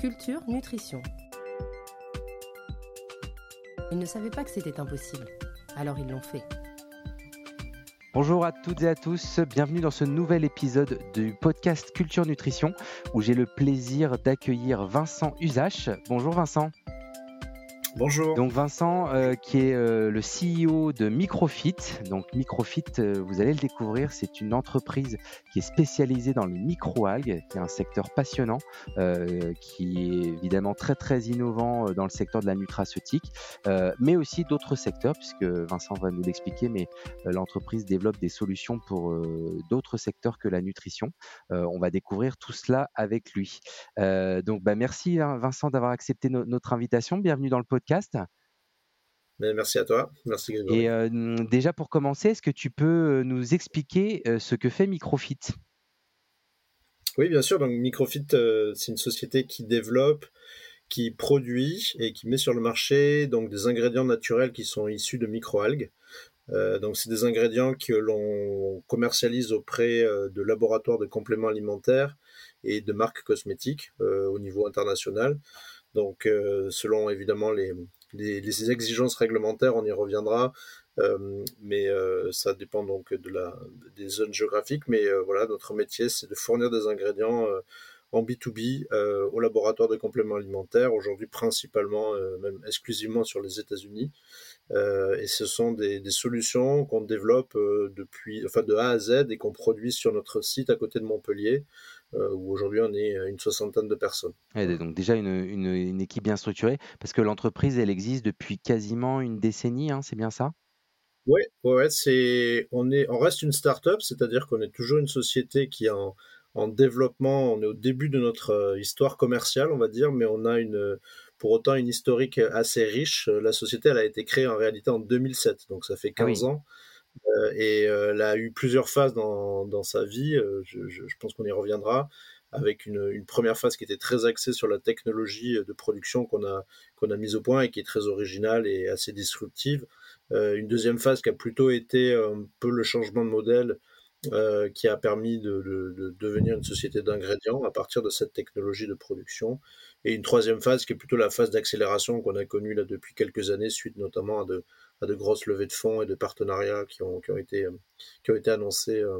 Culture Nutrition. Ils ne savaient pas que c'était impossible, alors ils l'ont fait. Bonjour à toutes et à tous, bienvenue dans ce nouvel épisode du podcast Culture Nutrition où j'ai le plaisir d'accueillir Vincent Usache. Bonjour Vincent. Bonjour. Donc Vincent, euh, qui est euh, le CEO de Microfit. Donc Microfit, euh, vous allez le découvrir, c'est une entreprise qui est spécialisée dans les microalgues, qui est un secteur passionnant, qui est évidemment très très innovant dans le secteur de la nutraceutique, mais aussi d'autres secteurs, puisque Vincent va nous l'expliquer, mais l'entreprise développe des solutions pour d'autres secteurs que la nutrition. on va découvrir tout cela avec lui. donc bah, merci hein, Vincent d'avoir accepté notre invitation. Bienvenue dans le podcast podcast. Ben, merci à toi. Merci Et euh, déjà pour commencer, est-ce que tu peux euh, nous expliquer euh, ce que fait Microfit? Oui, bien sûr. Donc Microfit, c'est une société qui développe, qui produit et qui met sur le marché donc des ingrédients naturels qui sont issus de microalgues. donc c'est des ingrédients que l'on commercialise auprès de laboratoires de compléments alimentaires et de marques cosmétiques au niveau international. Donc, euh, selon évidemment les, exigences réglementaires, on y reviendra, euh, mais euh, ça dépend donc de la, des zones géographiques. Mais voilà, notre métier, c'est de fournir des ingrédients en B2B au laboratoire de compléments alimentaires, aujourd'hui principalement, même exclusivement sur les États-Unis. et ce sont des, des solutions qu'on développe depuis, enfin de A à Z et qu'on produit sur notre site à côté de Montpellier. Euh, où aujourd'hui on est une soixantaine de personnes. donc déjà une, une, équipe bien structurée, parce que l'entreprise, elle existe depuis quasiment une décennie, hein, c'est bien ça? Oui, ouais, c'est, on, est, on reste une start-up, c'est-à-dire qu'on est toujours une société qui est en, en, développement, on est au début de notre euh, histoire commerciale, on va dire, mais on a une, pour autant une historique assez riche. La société, elle a été créée en réalité en 2007, donc ça fait 15 ah ans. Euh, et euh, elle a eu plusieurs phases dans, dans sa vie. Euh, je, pense qu'on y reviendra avec une, première phase qui était très axée sur la technologie de production qu'on a qu'on a mise au point et qui est très originale et assez disruptive. Une deuxième phase qui a plutôt été un peu le changement de modèle qui a permis de, de, de devenir une société d'ingrédients à partir de cette technologie de production. Et une troisième phase qui est plutôt la phase d'accélération qu'on a connue là depuis quelques années, suite notamment à de, à de grosses levées de fonds et de partenariats qui ont, qui ont, été, qui ont été annoncés euh,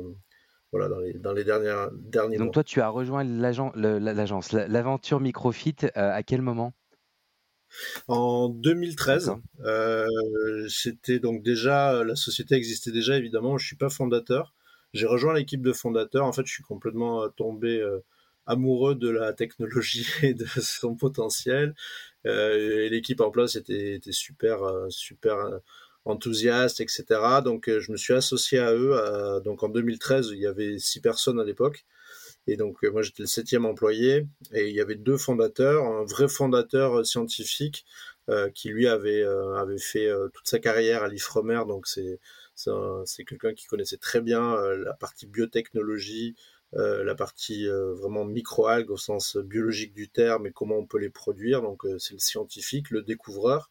voilà, dans les, dans les dernières, derniers Donc toi, tu as rejoint l'agence, l'aventure Microfit euh, à quel moment? En 2013, euh, c'était donc déjà la société existait déjà évidemment. Je suis pas fondateur. J'ai rejoint l'équipe de fondateurs. En fait, je suis complètement tombé amoureux de la technologie et de son potentiel. Euh, l'équipe en place était, super, euh, super euh, enthousiaste, etc. Donc, je me suis associé à eux. donc, en 2013, il y avait six personnes à l'époque. Et donc, moi, j'étais le septième employé. Et il y avait deux fondateurs. Un vrai fondateur scientifique qui, lui, avait, fait toute sa carrière à l'IFREMER. Donc, c'est quelqu'un qui connaissait très bien la partie biotechnologie, euh, la partie euh, vraiment microalgues au sens biologique du terme et comment on peut les produire. Donc euh, c'est le scientifique, le découvreur,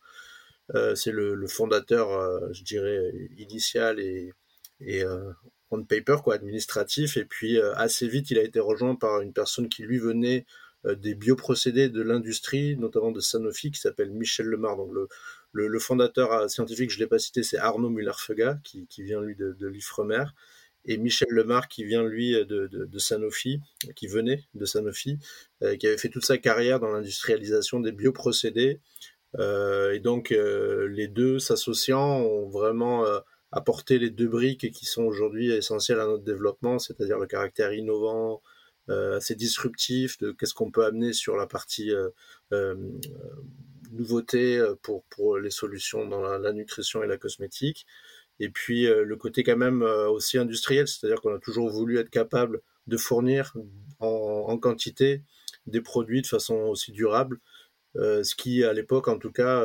c'est le, fondateur, je dirais, initial et, et on paper quoi, administratif. Et puis assez vite, il a été rejoint par une personne qui lui venait des bioprocédés de l'industrie, notamment de Sanofi, qui s'appelle Michel Lemar. Donc le, le, fondateur scientifique, je l'ai pas cité, c'est Arnaud Muller-Feuga, qui, qui, vient lui de l'Ifremer et Michel Lemar qui vient lui de, Sanofi, qui venait de Sanofi, euh, qui avait fait toute sa carrière dans l'industrialisation des bioprocédés. Euh, et donc euh, les deux s'associant ont vraiment apporté les deux briques qui sont aujourd'hui essentielles à notre développement, c'est-à-dire le caractère innovant, assez disruptif de qu'est-ce qu'on peut amener sur la partie nouveauté pour, pour les solutions dans la nutrition et la cosmétique et puis euh, le côté quand même euh, aussi industriel, c'est-à-dire qu'on a toujours voulu être capable de fournir en, quantité des produits de façon aussi durable, euh, ce qui à l'époque en tout cas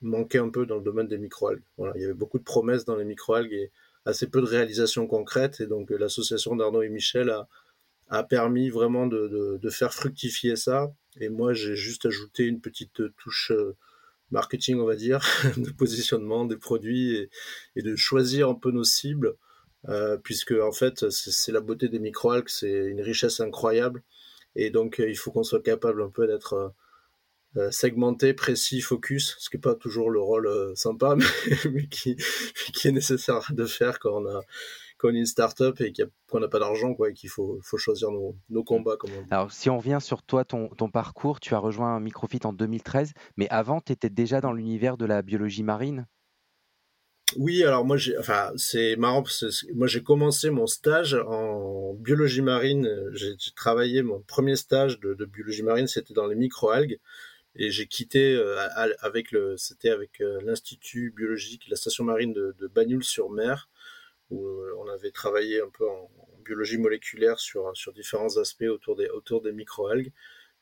manquait un peu dans le domaine des microalgues. Voilà, il y avait beaucoup de promesses dans les microalgues et assez peu de réalisations concrètes, et donc l'association d'Arnaud et Michel a, permis vraiment de, faire fructifier ça. Et moi, j'ai juste ajouté une petite touche marketing, on va dire, de positionnement des produits et, de choisir un peu nos cibles, euh, puisque en fait, c'est la beauté des microalgues, c'est une richesse incroyable, et donc euh, il faut qu'on soit capable un peu d'être segmenté, précis, focus, ce qui n'est pas toujours le rôle sympa, mais, qui, qui, est nécessaire de faire quand on a est une start-up et qu'on n'a pas d'argent, quoi, et qu'il faut, faut choisir nos, nos, combats. Comme on dit. Alors, si on revient sur toi, ton, ton parcours, tu as rejoint Microfit en 2013, mais avant, tu étais déjà dans l'univers de la biologie marine? Oui, alors moi j'ai, enfin c'est marrant parce que moi j'ai commencé mon stage en biologie marine. J'ai travaillé mon premier stage de, de biologie marine, c'était dans les microalgues et j'ai quitté euh, avec le, c'était avec euh, l'institut biologique, la station marine de, de Bagnoul-sur-Mer où euh, on avait travaillé un peu en, biologie moléculaire sur, sur différents aspects autour des, autour des microalgues.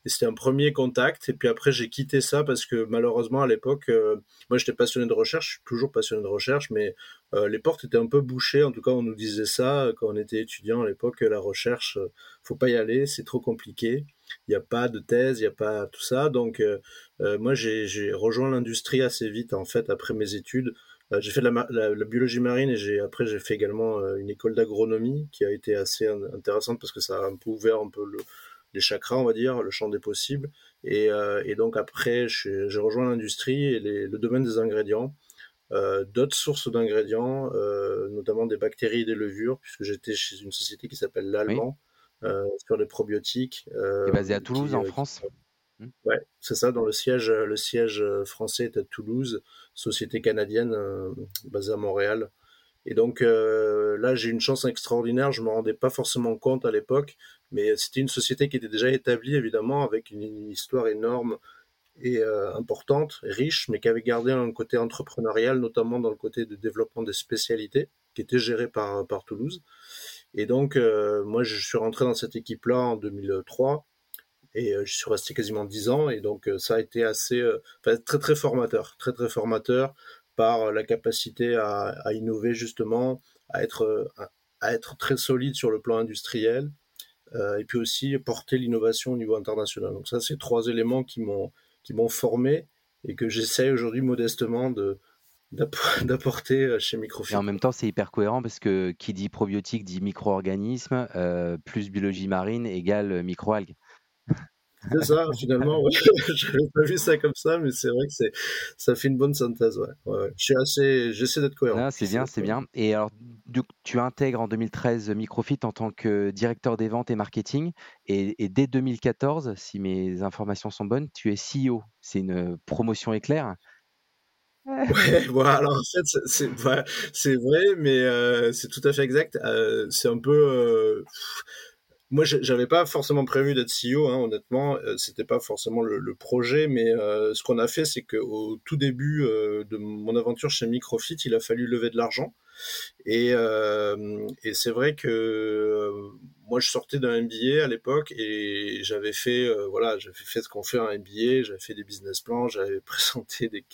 Et c'était un premier contact. Et puis après, j'ai quitté ça parce que malheureusement, à l'époque, euh, moi, j'étais passionné de recherche. Je suis toujours passionné de recherche, mais euh, les portes étaient un peu bouchées. En tout cas, on nous disait ça quand on était étudiant à l'époque. La recherche, faut pas y aller, c'est trop compliqué. Il n'y a pas de thèse, il n'y a pas tout ça. Donc, moi, j'ai rejoint l'industrie assez vite, en fait, après mes études. Euh, j'ai fait de la, biologie marine et j'ai après j'ai fait également euh, une école d'agronomie qui a été assez intéressante parce que ça a un peu ouvert un peu les chakras, on va dire, le champ des possibles. Et, euh, donc après, j'ai rejoint l'industrie et le domaine des ingrédients, d'autres sources d'ingrédients, notamment des bactéries et des levures, puisque j'étais chez une société qui s'appelle l'Allemand, sur les probiotiques. Euh, basé à Toulouse, en France Mmh. Ouais, c'est ça. Dans le siège, euh, le siège euh, français est à Toulouse, société canadienne euh, basée à Montréal. Et donc là, j'ai une chance extraordinaire. Je me rendais pas forcément compte à l'époque, mais c'était une société qui était déjà établie évidemment avec une, histoire énorme et importante, riche, mais qui avait gardé un côté entrepreneurial, notamment dans le côté de développement des spécialités, qui était géré par par Toulouse. Et donc moi, je suis rentré dans cette équipe-là en 2003 et euh, je suis resté quasiment dix ans et donc euh, ça a été assez euh, très très formateur très très formateur par la capacité à, innover justement à être à, être très solide sur le plan industriel et puis aussi porter l'innovation au niveau international. Donc ça c'est trois éléments qui m'ont qui m'ont formé et que j'essaie aujourd'hui modestement de d'apporter chez Microfit. Et en même temps, c'est hyper cohérent parce que qui dit probiotique dit micro-organisme, euh, plus biologie marine égale microalgues. C'est ça, finalement, ouais. J'avais pas vu ça comme ça, mais c'est vrai que c'est, ça fait une bonne synthèse, ouais. Je suis assez, j'essaie d'être cohérent. c'est bien, c'est bien. Et alors, tu intègres en 2013 Microfit en tant que directeur des ventes et marketing. Et, dès 2014, si mes informations sont bonnes, tu es CEO. C'est une promotion éclair. Ouais, alors en fait, c'est, vrai, mais euh, c'est tout à fait exact. Euh, c'est un peu. Euh, moi, j'avais pas forcément prévu d'être CEO, hein, honnêtement. C'était pas forcément le, projet, mais ce qu'on a fait, c'est qu'au tout début de mon aventure chez Microfit, il a fallu lever de l'argent. Et, et c'est vrai que moi, je sortais d'un MBA à l'époque et j'avais fait, voilà, j'avais fait ce qu'on fait un MBA, j'avais fait des business plans, j'avais présenté des,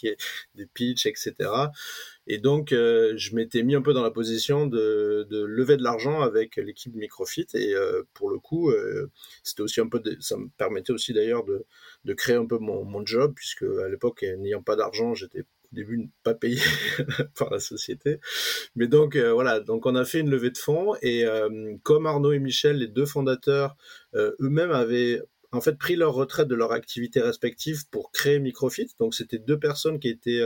des pitchs, etc. Et donc, euh, je m'étais mis un peu dans la position de, lever de l'argent avec l'équipe Microfit. Et euh, pour le coup, euh, c'était aussi un peu, ça me permettait aussi d'ailleurs de, de, créer un peu mon, mon job, puisque à l'époque, n'ayant pas d'argent, j'étais au début pas payé par la société. Mais donc voilà, donc on a fait une levée de fonds et comme Arnaud et Michel, les deux fondateurs, eux-mêmes avaient en fait pris leur retraite de leur activité respective pour créer Microfit. Donc c'était deux personnes qui étaient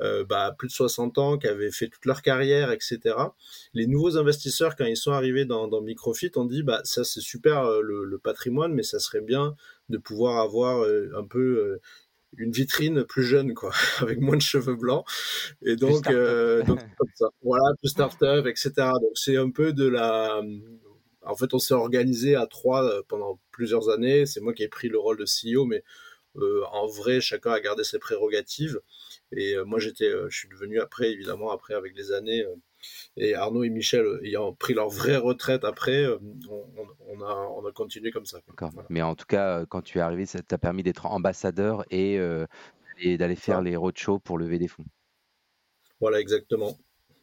euh, bah, plus de 60 ans, qui avaient fait toute leur carrière, etc. Les nouveaux investisseurs, quand ils sont arrivés dans, Microfit, ont dit bah ça c'est super euh, le, patrimoine, mais ça serait bien de pouvoir avoir euh, un peu une vitrine plus jeune, quoi, avec moins de cheveux blancs. Et donc, donc comme ça. voilà, plus start-up, etc. Donc c'est un peu de la. En fait, on s'est organisé à trois pendant plusieurs années. C'est moi qui ai pris le rôle de CEO, mais en vrai, chacun a gardé ses prérogatives. Et euh, moi, j'étais, euh, je suis devenu après, évidemment, après avec les années, euh, et Arnaud et Michel ayant pris leur vraie retraite après, on, a, on a continué comme ça. Mais en tout cas, quand tu es arrivé, ça t'a permis d'être ambassadeur et, et d'aller faire les roadshows pour lever des fonds. Voilà, exactement.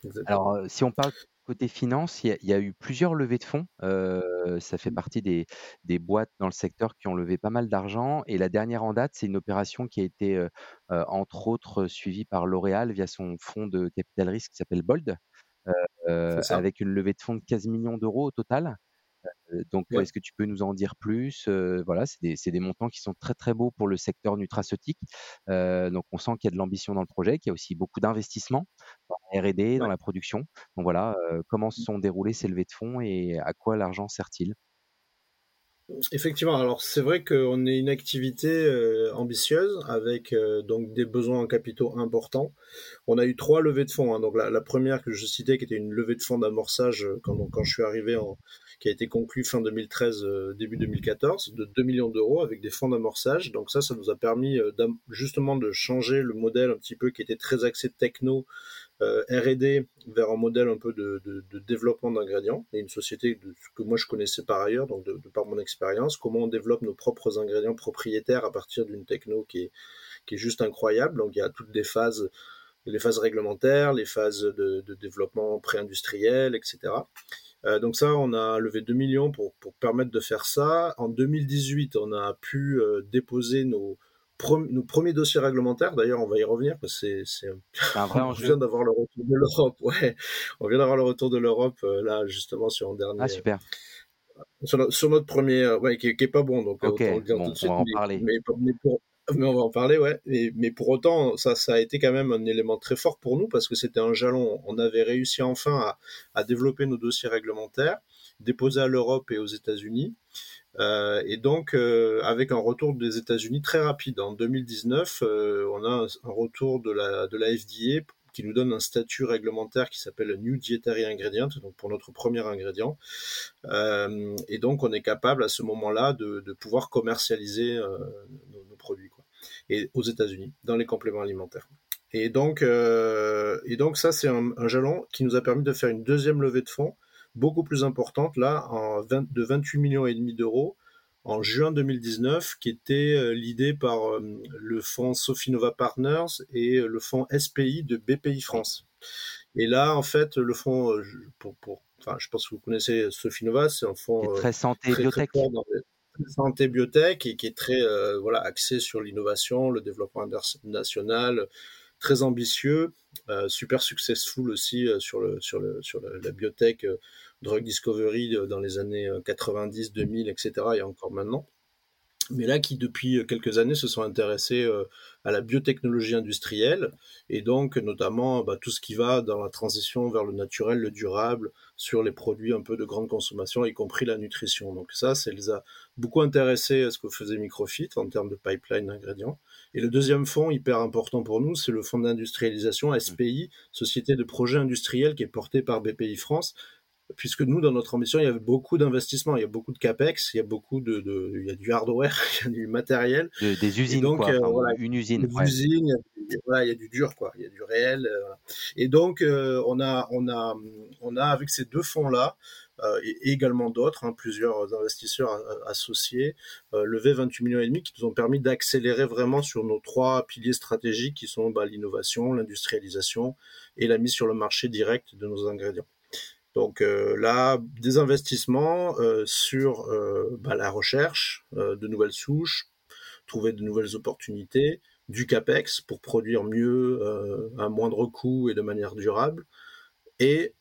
exactement. Alors, si on parle Côté finance, il y, a, eu plusieurs levées de fonds. ça fait partie des, boîtes dans le secteur qui ont levé pas mal d'argent. Et la dernière en date, c'est une opération qui a été, entre autres, suivie par L'Oréal via son fonds de capital risque qui s'appelle Bold, avec une levée de fonds de 15 millions d'euros au total. donc, est-ce que tu peux nous en dire plus? Voilà, c'est des, des, montants qui sont très très beaux pour le secteur nutraceutique. donc, on sent qu'il y a de l'ambition dans le projet, qu'il y a aussi beaucoup d'investissement dans la R&D, dans la production. Donc voilà, comment se mmh. sont déroulées ces levées de fonds et à quoi l'argent sert-il? Effectivement, alors c'est vrai qu'on est une activité euh, ambitieuse avec euh, donc des besoins en capitaux importants. On a eu trois levées de fonds. Hein. Donc la, première que je citais, qui était une levée de fonds d'amorçage euh, quand, quand je suis arrivé, en, qui a été conclue fin 2013, début 2014, de 2 millions d'euros avec des fonds d'amorçage. Donc ça, ça nous a permis justement de changer le modèle un petit peu qui était très axé techno euh, R&D vers un modèle un peu de, développement d'ingrédients et une société que moi je connaissais par ailleurs, donc de, par mon expérience, comment on développe nos propres ingrédients propriétaires à partir d'une techno qui est, qui est juste incroyable. Donc il y a toutes les phases, les phases réglementaires, les phases de, développement pré-industriel, etc. Euh, donc ça, on a levé 2 millions pour, pour, permettre de faire ça. En 2018, on a pu euh, déposer nos, nos premiers dossiers réglementaires, d'ailleurs, on va y revenir parce que c'est un vrai enjeu. On vient d'avoir le retour de l'Europe, ouais. On vient d'avoir le retour de l'Europe euh, là justement sur un dernier. Ah super. Sur, sur notre premier, euh, ouais, qui, qui, est pas bon, donc on va en parler. Mais, pour, mais, on va en parler, ouais. Mais, mais, pour autant, ça, ça a été quand même un élément très fort pour nous parce que c'était un jalon. On avait réussi enfin à, à développer nos dossiers réglementaires, déposés à l'Europe et aux États-Unis. Euh, et donc, euh, avec un retour des États-Unis très rapide. En 2019, euh, on a un, retour de la, de FDA qui nous donne un statut réglementaire qui s'appelle New Dietary Ingredient, donc pour notre premier ingrédient. et donc, on est capable à ce moment-là de, de pouvoir commercialiser nos, produits quoi. Et aux États-Unis, dans les compléments alimentaires. Et donc, et donc ça, c'est un, un, jalon qui nous a permis de faire une deuxième levée de fonds beaucoup plus importante, là, en de 28 millions et demi d'euros en juin 2019, qui était euh, l'idée par euh, le fonds Sofinova Partners et euh, le fonds SPI de BPI France. Et là, en fait, le fonds, pour, pour, enfin, je pense que vous connaissez Sofinova, c'est un fonds très santé très, biotech. santé biotech et qui est très voilà axé sur l'innovation, le développement national, très ambitieux, super successful aussi sur le sur le sur la biotech drug discovery dans les années 90, 2000, etc. et encore maintenant. Mais là, qui depuis quelques années se sont intéressés euh, à la biotechnologie industrielle et donc notamment bah, tout ce qui va dans la transition vers le naturel, le durable, sur les produits un peu de grande consommation, y compris la nutrition. Donc ça, ça les a beaucoup intéressés à ce que faisait Microfit en termes de pipeline d'ingrédients. Et le deuxième fonds hyper important pour nous, c'est le fonds d'industrialisation SPI, Société de projet industriel qui est porté par BPI France puisque nous, dans notre ambition, il y avait beaucoup d'investissements, il y a beaucoup de capex, il y a beaucoup de, de il y a du hardware, il y a du matériel, des usines, donc, quoi. Euh, voilà, une usine, ouais. usine, il y, a, voilà, il y a du dur, quoi, il y a du réel. Euh, et donc, euh, on a, on a, on a avec ces deux fonds-là. Euh, et, également d'autres, hein, plusieurs investisseurs associés, levé 28 millions et demi qui nous ont permis d'accélérer vraiment sur nos trois piliers stratégiques qui sont bah, l'innovation, l'industrialisation et la mise sur le marché direct de nos ingrédients. Donc euh, là, des investissements euh, sur euh, bah, la recherche de nouvelles souches, trouver de nouvelles opportunités, du CAPEX pour produire mieux à moindre coût et de manière durable, et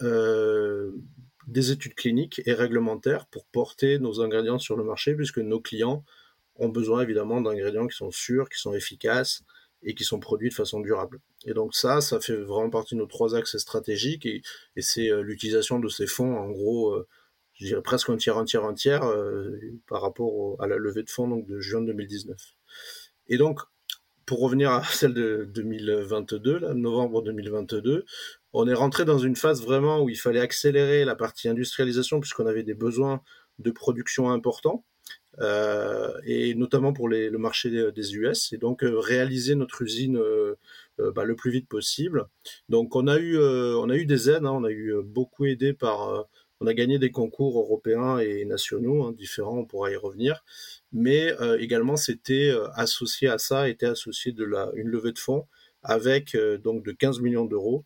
des études cliniques et réglementaires pour porter nos ingrédients sur le marché, puisque nos clients ont besoin évidemment d'ingrédients qui sont sûrs, qui sont efficaces et qui sont produits de façon durable. Et donc ça, ça fait vraiment partie de nos trois axes stratégiques et, c'est euh, l'utilisation de ces fonds, en gros, euh, je dirais presque un tiers, un tiers, un tiers euh, par rapport à la levée de fonds donc, de juin 2019. Et donc, pour revenir à celle de 2022, là, novembre 2022, on est rentré dans une phase vraiment où il fallait accélérer la partie industrialisation puisqu'on avait des besoins de production importants. Euh, et notamment pour le marché des US, et donc euh, réaliser notre usine euh, bah, le plus vite possible. Donc on a eu, on a eu des aides, hein, on a eu beaucoup aidé par on a gagné des concours européens et nationaux hein, différents, on pourra y revenir. Mais également, c'était associé à ça, était associé de la, une levée de fonds avec donc de 15 millions d'euros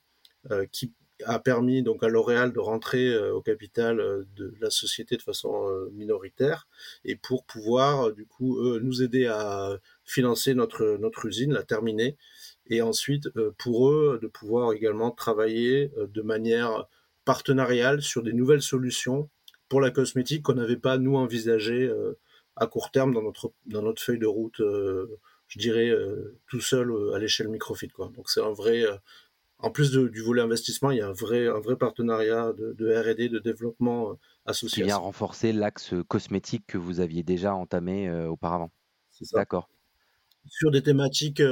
qui a permis donc à L'Oréal de rentrer euh, au capital euh, de la société de façon euh, minoritaire et pour pouvoir du coup nous aider à financer notre usine, la terminer et ensuite pour eux de pouvoir également travailler de manière partenariale sur des nouvelles solutions pour la cosmétique qu'on n'avait pas nous envisagé à court terme dans notre dans notre feuille de route, je dirais tout seul à l'échelle microfit quoi. Donc c'est un vrai en plus du volet investissement, il y a un vrai, un vrai partenariat de, de R&D, de développement associé. Qui vient renforcer l'axe cosmétique que vous aviez déjà entamé auparavant. C'est ça. D'accord. Sur des thématiques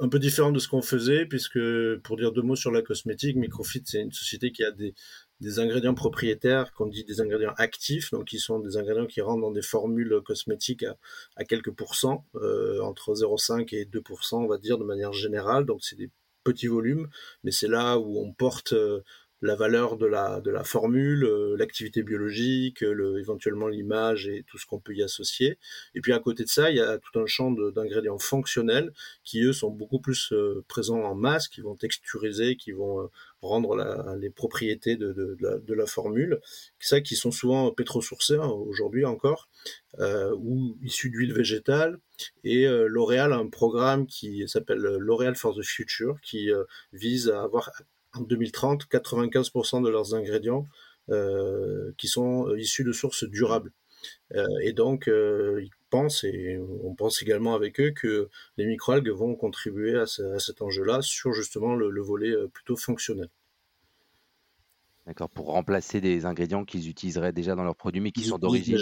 un peu différentes de ce qu'on faisait, puisque pour dire deux mots sur la cosmétique, Microfit, c'est une société qui a des, des ingrédients propriétaires, qu'on dit des ingrédients actifs, donc qui sont des ingrédients qui rentrent dans des formules cosmétiques à, à quelques pourcents, euh, entre 0,5 et 2%, on va dire, de manière générale. Donc c'est des petits volumes, mais c'est là où on porte euh, la valeur de la, de la formule, euh, l'activité biologique, le, éventuellement l'image et tout ce qu'on peut y associer. Et puis à côté de ça, il y a tout un champ d'ingrédients fonctionnels qui, eux, sont beaucoup plus euh, présents en masse, qui vont texturiser, qui vont rendre la, les propriétés de, de, de, la, de, la, formule, ça qui sont souvent pétrosourcés hein, aujourd'hui encore, euh, ou issus d'huile végétale. Et euh, L'Oréal a un programme qui s'appelle L'Oréal for the Future, qui euh, vise à avoir en 2030 95% de leurs ingrédients euh, qui sont issus de sources durables. Euh, et donc, ils pensent, et on pense également avec eux, que les microalgues vont contribuer à, ce, à cet enjeu-là sur justement le, le, volet plutôt fonctionnel. D'accord, pour remplacer des ingrédients qu'ils utiliseraient déjà dans leurs produits, mais qui sont d'origine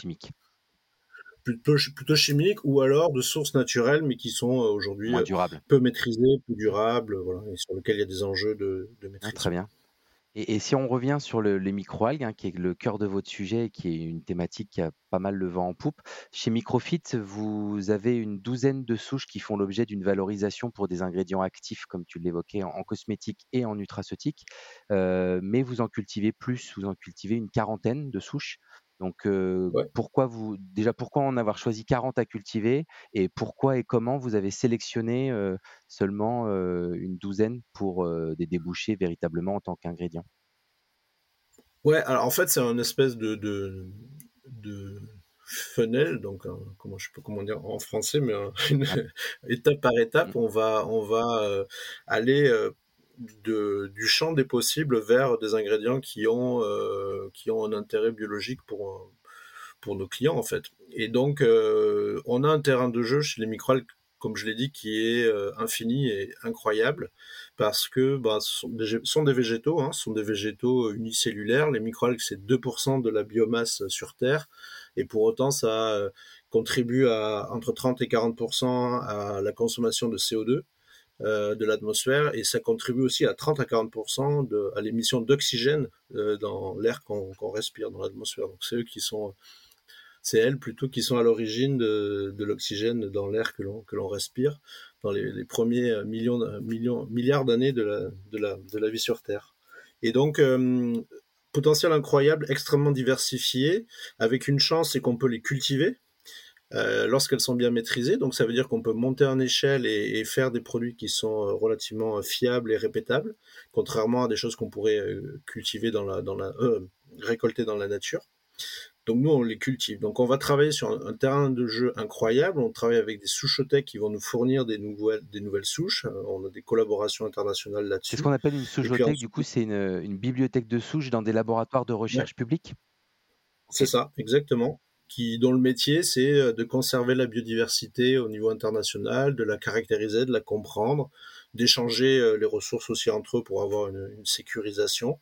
chimique. Plutôt, plutôt chimiques ou alors de sources naturelles, mais qui sont aujourd'hui peu maîtrisées, plus durables, voilà, et sur lesquelles il y a des enjeux de, de maîtrise. Ah, très bien. Et, et, si on revient sur le, les microalgues, hein, qui est le cœur de votre sujet et qui est une thématique qui a pas mal le vent en poupe, chez Microfit, vous avez une douzaine de souches qui font l'objet d'une valorisation pour des ingrédients actifs, comme tu l'évoquais, en, en, cosmétique et en nutraceutique. Euh, mais vous en cultivez plus, vous en cultivez une quarantaine de souches. Donc, euh, ouais. pourquoi vous, déjà, pourquoi en avoir choisi 40 à cultiver et pourquoi et comment vous avez sélectionné euh, seulement euh, une douzaine pour des débouchés véritablement en tant qu'ingrédient? Ouais, alors en fait, c'est un espèce de, de, de funnel, donc un, comment je sais pas comment dire en français, mais un, une, étape par étape, mmh. on va, on va aller du champ des possibles vers des ingrédients qui ont, euh, qui ont un intérêt biologique pour, pour nos clients en fait. Et donc euh, on a un terrain de jeu chez les microalgues, comme je l'ai dit, qui est euh, infini et incroyable parce que bah, ce sont des, végétaux, hein, ce sont des végétaux unicellulaires. Les microalgues c'est 2% de la biomasse sur Terre et pour autant ça euh, contribue à entre 30 et 40% à la consommation de CO2 euh, de l'atmosphère et ça contribue aussi à 30 à 40% de, à l'émission d'oxygène euh, dans l'air qu'on qu respire dans l'atmosphère. Donc c'est eux qui sont, c'est elles plutôt qui sont à l'origine de, l'oxygène dans l'air que l'on que l'on respire dans les, premiers millions, millions milliards d'années de la, de la de la vie sur Terre. Et donc euh, potentiel incroyable, extrêmement diversifié, avec une chance, c'est qu'on peut les cultiver euh, lorsqu'elles sont bien maîtrisées. Donc ça veut dire qu'on peut monter en échelle et, et, faire des produits qui sont euh, relativement euh, fiables et répétables, contrairement à des choses qu'on pourrait cultiver dans la, dans la, euh, récolter dans la nature. Donc nous, on les cultive. Donc on va travailler sur un, un terrain de jeu incroyable. On travaille avec des souchothèques qui vont nous fournir des nouvelles, des nouvelles souches. On a des collaborations internationales là-dessus. C'est ce qu'on appelle une souchothèque. Du coup, c'est une, une, bibliothèque de souches dans des laboratoires de recherche ouais. publics. C'est ça, exactement qui, dont le métier, c'est euh, de conserver la biodiversité au niveau international, de la caractériser, de la comprendre, d'échanger euh, les ressources aussi entre eux pour avoir une, une sécurisation.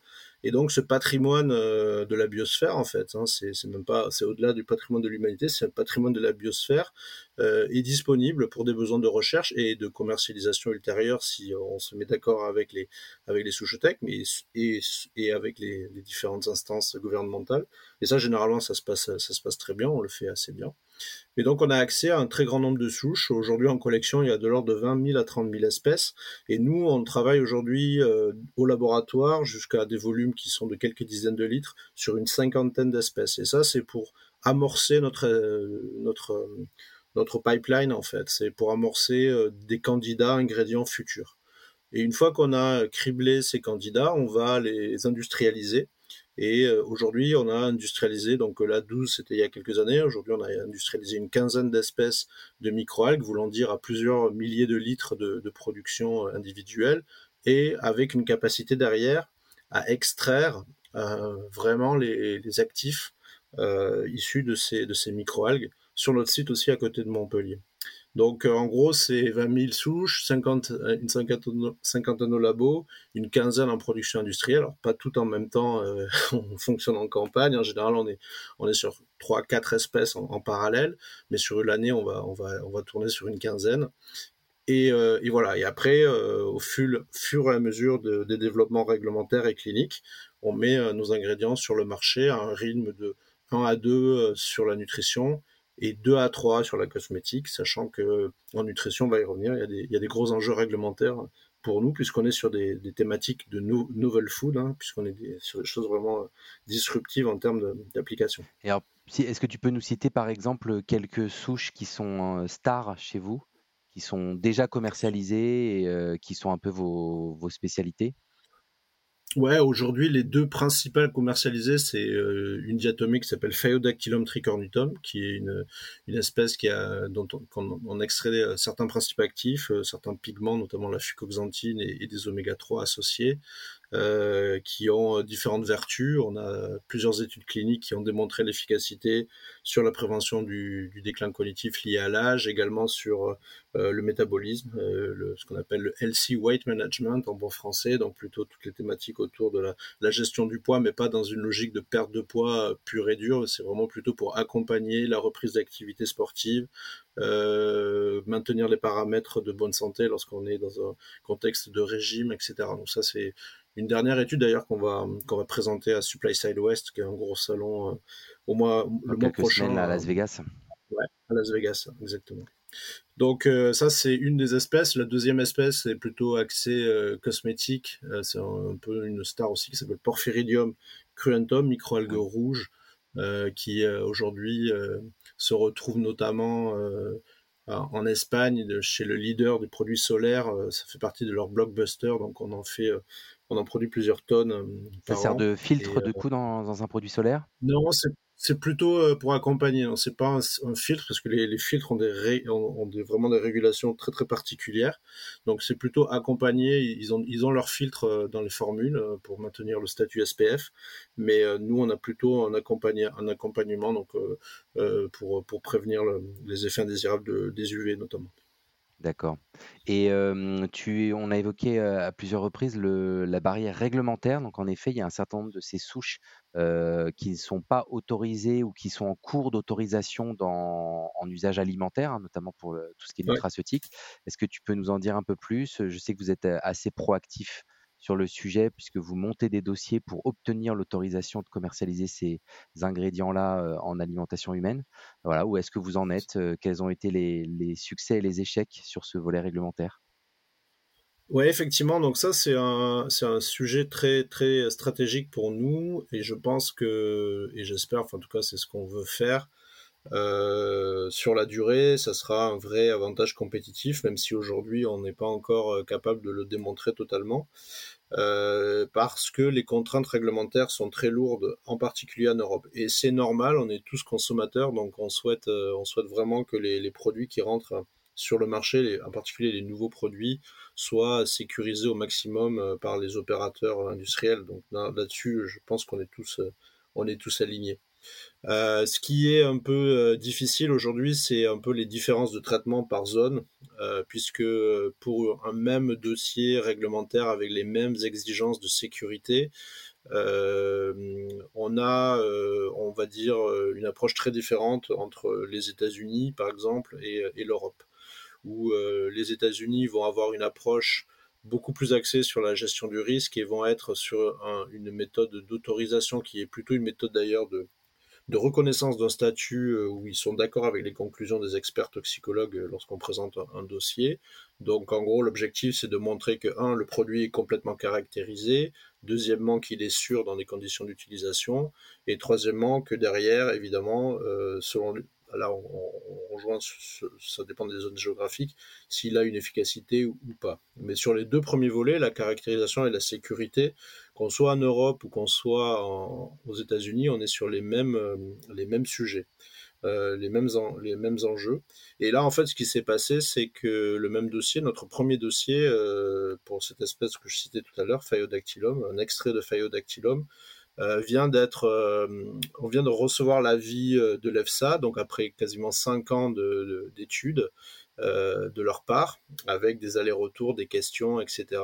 Et donc ce patrimoine euh, de la biosphère, en fait, hein, c'est même pas, c'est au-delà du patrimoine de l'humanité, c'est un patrimoine de la biosphère, euh, est disponible pour des besoins de recherche et de commercialisation ultérieure si on se met d'accord avec les avec les souchotech, mais et, et avec les, les, différentes instances gouvernementales. Et ça, généralement, ça se passe ça se passe très bien, on le fait assez bien. Et donc, on a accès à un très grand nombre de souches. Aujourd'hui, en collection, il y a de l'ordre de 20 000 à 30 000 espèces. Et nous, on travaille aujourd'hui euh, au laboratoire jusqu'à des volumes qui sont de quelques dizaines de litres sur une cinquantaine d'espèces. Et ça, c'est pour amorcer notre, euh, euh, pipeline, en fait. C'est pour amorcer des candidats ingrédients futurs. Et une fois qu'on a criblé ces candidats, on va les industrialiser et euh, aujourd'hui, on a industrialisé, donc là, 12, c'était il y a quelques années. Aujourd'hui, on a industrialisé une quinzaine d'espèces de microalgues, voulant dire à plusieurs milliers de litres de, production individuelle, et avec une capacité derrière à extraire vraiment les, actifs issus de ces, de ces microalgues sur notre site aussi à côté de Montpellier. Donc, en gros, c'est 20 000 souches, 50, une cinquantaine, au labo, une quinzaine en production industrielle. Alors, pas tout en même temps, on fonctionne en campagne. En général, on est, on est sur 3-4 espèces en, parallèle, mais sur l'année, on va, on, va, on va tourner sur une quinzaine. Et, euh, et, voilà. Et après, euh, au fur, fur, et à mesure de, des développements réglementaires et cliniques, on met euh, nos ingrédients sur le marché à un rythme de 1 à 2 sur la nutrition et 2 à 3 sur la cosmétique, sachant que en nutrition, on va y revenir, il y a des, gros enjeux réglementaires pour nous, puisqu'on est sur des, thématiques de novel food, hein, puisqu'on est sur des choses vraiment disruptives en termes d'application. Et alors, est-ce que tu peux nous citer par exemple quelques souches qui sont stars chez vous qui sont déjà commercialisés et euh, qui sont un peu vos spécialités? Ouais, aujourd'hui, les deux principales commercialisées, c'est euh, une diatomée qui s'appelle Phaeodactylum tricornutum, qui est une, espèce qui a, dont on, extrait euh, certains principes actifs, certains pigments, notamment la fucoxanthine et, et des oméga 3 associés. Euh, qui ont différentes vertus. On a plusieurs études cliniques qui ont démontré l'efficacité sur la prévention du, déclin cognitif lié à l'âge, également sur euh, le métabolisme, euh, ce qu'on appelle le healthy weight management en bon français, donc plutôt toutes les thématiques autour de la, gestion du poids, mais pas dans une logique de perte de poids pure et dure. C'est vraiment plutôt pour accompagner la reprise d'activité sportive, maintenir les paramètres de bonne santé lorsqu'on est dans un contexte de régime, etc. Donc ça, c'est une dernière étude d'ailleurs qu'on va qu'on va présenter à Supply Side West, qui est un gros salon euh, au mois le mois prochain à Las Vegas. Ouais, à Las Vegas, exactement. Donc euh, ça c'est une des espèces. La deuxième espèce est plutôt axée euh, cosmétique. c'est un, peu une star aussi qui s'appelle Porphyridium cruentum, microalgue rouge, qui aujourd'hui se retrouve notamment en Espagne chez le leader des produits solaires. ça fait partie de leur blockbuster, donc on en fait on en produit plusieurs tonnes. Euh, ça sert de filtre de coup dans, un produit solaire? Non, c'est plutôt euh, pour accompagner. C'est pas un, filtre parce que les, filtres ont, des, ont, vraiment des régulations très très particulières. Donc c'est plutôt accompagner. Ils ont ils ont leur filtre euh, dans les formules pour maintenir le statut SPF, mais nous on a plutôt un, un accompagnement donc pour pour prévenir les effets indésirables des UV notamment. D'accord. Et tu on a évoqué, à plusieurs reprises la barrière réglementaire. Donc en effet, il y a un certain nombre de ces souches, qui ne sont pas autorisées ou qui sont en cours d'autorisation en usage alimentaire, hein, notamment pour tout ce qui est nutraceutique. Est-ce que tu peux nous en dire un peu plus? Je sais que vous êtes, assez proactif sur le sujet puisque vous montez des dossiers pour obtenir l'autorisation de commercialiser ces ingrédients-là euh, en alimentation humaine. Voilà, où est-ce que vous en êtes euh, Quels ont été les, succès et les échecs sur ce volet réglementaire? Oui, effectivement. Donc ça, c'est un, c'est un sujet très, très stratégique pour nous. Et je pense que, et j'espère, enfin, en tout cas, c'est ce qu'on veut faire. Euh, sur la durée, ça sera un vrai avantage compétitif, même si aujourd'hui on n'est pas encore capable de le démontrer totalement, euh, parce que les contraintes réglementaires sont très lourdes, en particulier en Europe. Et c'est normal, on est tous consommateurs, donc on souhaite, on souhaite vraiment que les, les, produits qui rentrent sur le marché, en particulier les nouveaux produits, soient sécurisés au maximum par les opérateurs industriels. Donc là-dessus, je pense qu'on est tous, on est tous alignés. Euh, ce qui est un peu euh, difficile aujourd'hui, c'est un peu les différences de traitement par zone, euh, puisque pour un même dossier réglementaire avec les mêmes exigences de sécurité, on a, on va dire, une approche très différente entre les États-Unis, par exemple, et, l'Europe, où les États-Unis vont avoir une approche beaucoup plus axée sur la gestion du risque et vont être sur une méthode d'autorisation qui est plutôt une méthode d'ailleurs de de reconnaissance d'un statut euh, où ils sont d'accord avec les conclusions des experts toxicologues euh, lorsqu'on présente un, dossier. Donc en gros, l'objectif c'est de montrer que un, le produit est complètement caractérisé, deuxièmement qu'il est sûr dans les conditions d'utilisation, et troisièmement que derrière, évidemment, euh, selon là on, rejoint, ça dépend des zones géographiques, s'il a une efficacité ou, pas. Mais sur les deux premiers volets, la caractérisation et la sécurité, qu'on soit en Europe ou qu'on soit aux États-Unis, on est sur les mêmes, euh, sujets. Euh, les, mêmes enjeux. Et là, en fait, ce qui s'est passé, c'est que le même dossier, notre premier dossier euh, pour cette espèce que je citais tout à l'heure, Phaeodactylum, un extrait de Phaeodactylum, vient d'être, on vient de recevoir l'avis de l'EFSA, donc après quasiment cinq ans d'études. Euh, de leur part, avec des allers-retours, des questions, etc.,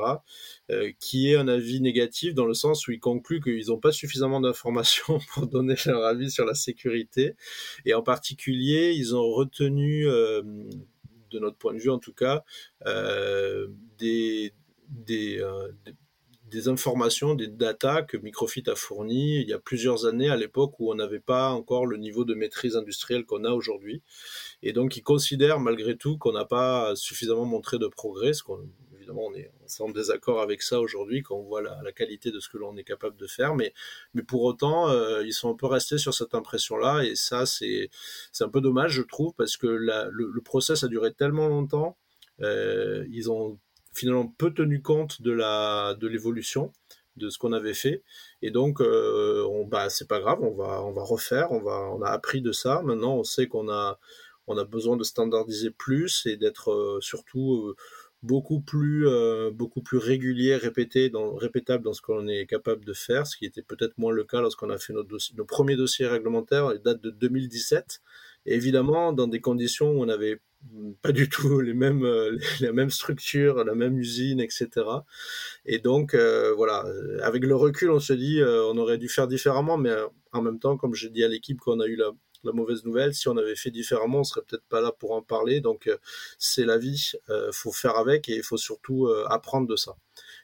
euh, qui est un avis négatif dans le sens où ils concluent qu'ils n'ont pas suffisamment d'informations pour donner leur avis sur la sécurité. Et en particulier, ils ont retenu, euh, de notre point de vue en tout cas, des, des, des informations, des datas que Microfit a fournies il y a plusieurs années à l'époque où on n'avait pas encore le niveau de maîtrise industrielle qu'on a aujourd'hui. Et donc, ils considèrent malgré tout qu'on n'a pas suffisamment montré de progrès, ce qu'on, évidemment, on est en désaccord avec ça aujourd'hui quand on voit la, qualité de ce que l'on est capable de faire. Mais, mais pour autant, euh, ils sont un peu restés sur cette impression-là. Et ça, c'est, c'est un peu dommage, je trouve, parce que le, le, process a duré tellement longtemps. Euh, ils ont finalement peu tenu compte de la de l'évolution de ce qu'on avait fait et donc euh, on bah c'est pas grave on va on va refaire on va on a appris de ça maintenant on sait qu'on a on a besoin de standardiser plus et d'être euh, surtout euh, beaucoup plus euh, beaucoup plus régulier, répété, dans, répétable dans ce qu'on est capable de faire, ce qui était peut-être moins le cas lorsqu'on a fait dossier, nos premiers dossiers réglementaires, ils de 2017. Évidemment, dans des conditions où on n'avait pas du tout les mêmes la même structure, la même usine, etc. Et donc voilà, avec le recul, on se dit on aurait dû faire différemment, mais en même temps, comme j'ai dit à l'équipe qu'on a eu la mauvaise nouvelle. Si on avait fait différemment, on serait peut-être pas là pour en parler. Donc euh, c'est la vie, euh, faut faire avec et il faut surtout euh, apprendre de ça.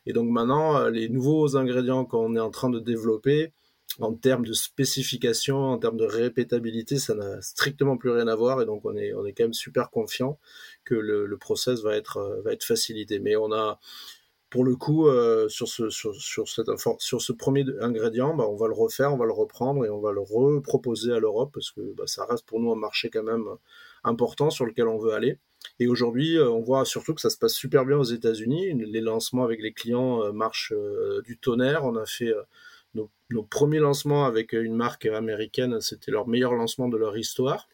Et donc maintenant, les nouveaux ingrédients qu'on est en train de développer, en termes de spécification, en termes de répétabilité, ça n'a strictement plus rien à voir et donc on est on est quand même super confiant que le, process va être va être facilité. Mais on a pour le coup, euh, sur, ce, sur, cette, sur ce premier ingrédient, bah, on va le refaire, on va le reprendre et on va le reproposer à l'Europe parce que bah, ça reste pour nous un marché quand même important sur lequel on veut aller. Et aujourd'hui, euh, on voit surtout que ça se passe super bien aux États-Unis. Les lancements avec les clients euh, marchent du tonnerre. On a fait nos, nos, premiers lancements avec une marque américaine. C'était leur meilleur lancement de leur histoire.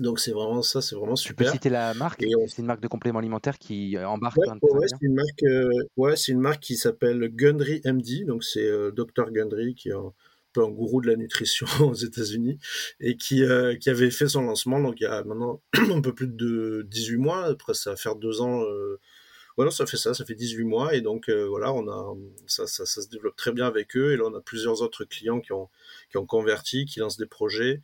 Donc c'est vraiment ça, c'est vraiment super. Tu peux citer la marque? C'est une marque de complément alimentaire qui euh, embarque. Ouais, ouais c'est une marque. Euh, ouais, c'est une marque qui s'appelle Gundry MD. Donc c'est euh, Dr Gundry qui est un peu un gourou de la nutrition aux États-Unis et qui qui avait fait son lancement. Donc il y a maintenant un peu plus de 18 mois. Après ça va faire deux ans. Voilà, ça fait ça, ça fait 18 mois et donc voilà, on a ça, ça, ça, se développe très bien avec eux et là on a plusieurs autres clients qui ont qui ont converti, qui lancent des projets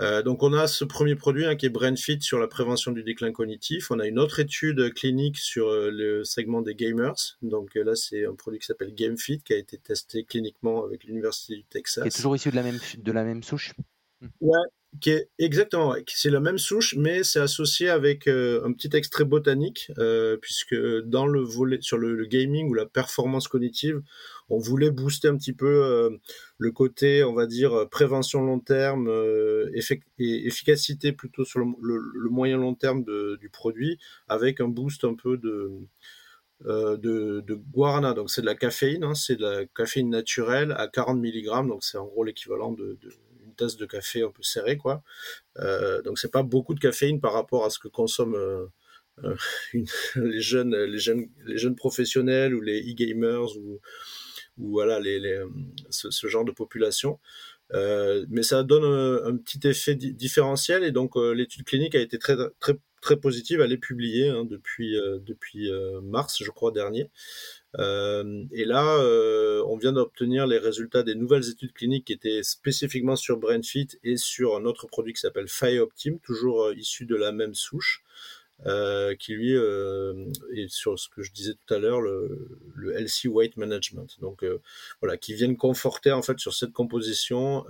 euh, donc on a ce premier produit hein, qui est BrainFit sur la prévention du déclin cognitif. On a une autre étude clinique sur euh, le segment des gamers. Donc euh, là c'est un produit qui s'appelle GameFit qui a été testé cliniquement avec l'université du Texas. Qui est toujours issu de la même de la même souche? Ouais, qui est exactement, c'est la même souche, mais c'est associé avec euh, un petit extrait botanique, euh, puisque dans le volet sur le, gaming ou la performance cognitive, on voulait booster un petit peu euh, le côté, on va dire, prévention long terme efficacité plutôt sur le, moyen long terme du produit, avec un boost un peu de de, guarana, donc c'est de la caféine, hein, c'est de la caféine naturelle à 40 mg, donc c'est en gros l'équivalent de tasse de café un peu serrée, quoi. Euh, donc c'est pas beaucoup de caféine par rapport à ce que consomment euh, euh, les jeunes, les jeunes, les jeunes professionnels ou les e-gamers ou, ou voilà les, ce, genre de population. mais ça donne un, petit effet différentiel et donc l'étude clinique a été très très très positive. Elle est publiée hein, depuis depuis mars, je crois dernier. Euh, et là, euh, on vient d'obtenir les résultats des nouvelles études cliniques qui étaient spécifiquement sur BrainFit et sur un autre produit qui s'appelle FireOptim, toujours euh, issu de la même souche. Qui lui euh, est sur ce que je disais tout à l'heure, le, LC Weight Management. Donc voilà, qui viennent conforter en fait sur cette composition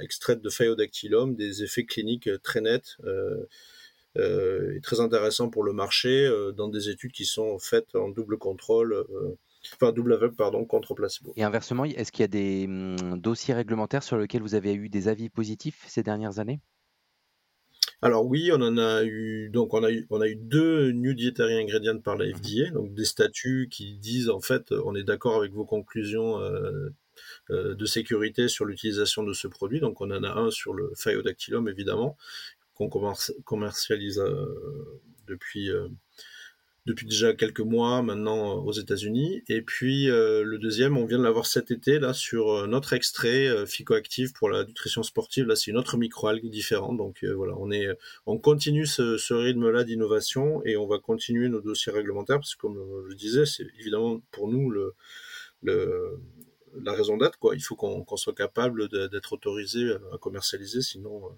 extraite de Phaeodactylum des effets cliniques très nets est très intéressant pour le marché euh, dans des études qui sont faites en double contrôle euh, enfin double aveugle pardon contre placebo. Et inversement, est-ce qu'il y a des hum, dossiers réglementaires sur lesquels vous avez eu des avis positifs ces dernières années? Alors oui, on en a eu donc on a eu on a eu deux New Dietary Ingredients par la FDA, mhm. donc des statuts qui disent en fait on est d'accord avec vos conclusions de sécurité sur l'utilisation de ce produit. Donc on en a un sur le Phaeodactylum évidemment, qu'on commercialise euh, depuis, euh, depuis déjà quelques mois maintenant aux États-Unis. Et puis le deuxième, on vient de l'avoir cet été là sur notre extrait Ficoactive pour la nutrition sportive. Là, c'est une autre microalgue différente. Donc voilà, on est, on continue ce, ce rythme-là d'innovation et on va continuer nos dossiers réglementaires parce que comme je disais, c'est évidemment pour nous le, la raison d'être. Quoi. Il faut qu'on soit capable d'être autorisé à commercialiser, sinon euh,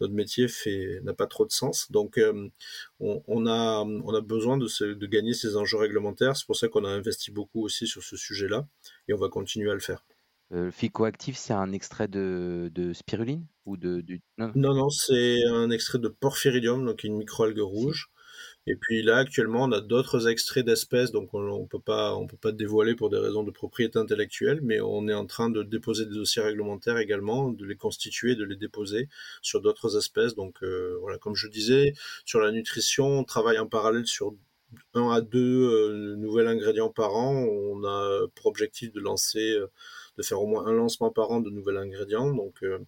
notre métier fait n'a pas trop de sens. Donc, euh, on, a on a besoin de, de gagner ces enjeux réglementaires. C'est pour ça qu'on a investi beaucoup aussi sur ce sujet-là, et on va continuer à le faire. Euh, Ficoactif, c'est un extrait de, de, spiruline ou de du... non? Non, non c'est un extrait de porphyridium, donc une microalgue rouge. Et puis là, actuellement, on a d'autres extraits d'espèces, donc on, on peut pas, on peut pas dévoiler pour des raisons de propriété intellectuelle, mais on est en train de déposer des dossiers réglementaires également, de les constituer, de les déposer sur d'autres espèces. Donc euh, voilà, comme je disais, sur la nutrition, on travaille en parallèle sur un à deux euh, nouveaux ingrédients par an. On a pour objectif de lancer, euh, de faire au moins un lancement par an de nouveaux ingrédients. Donc euh,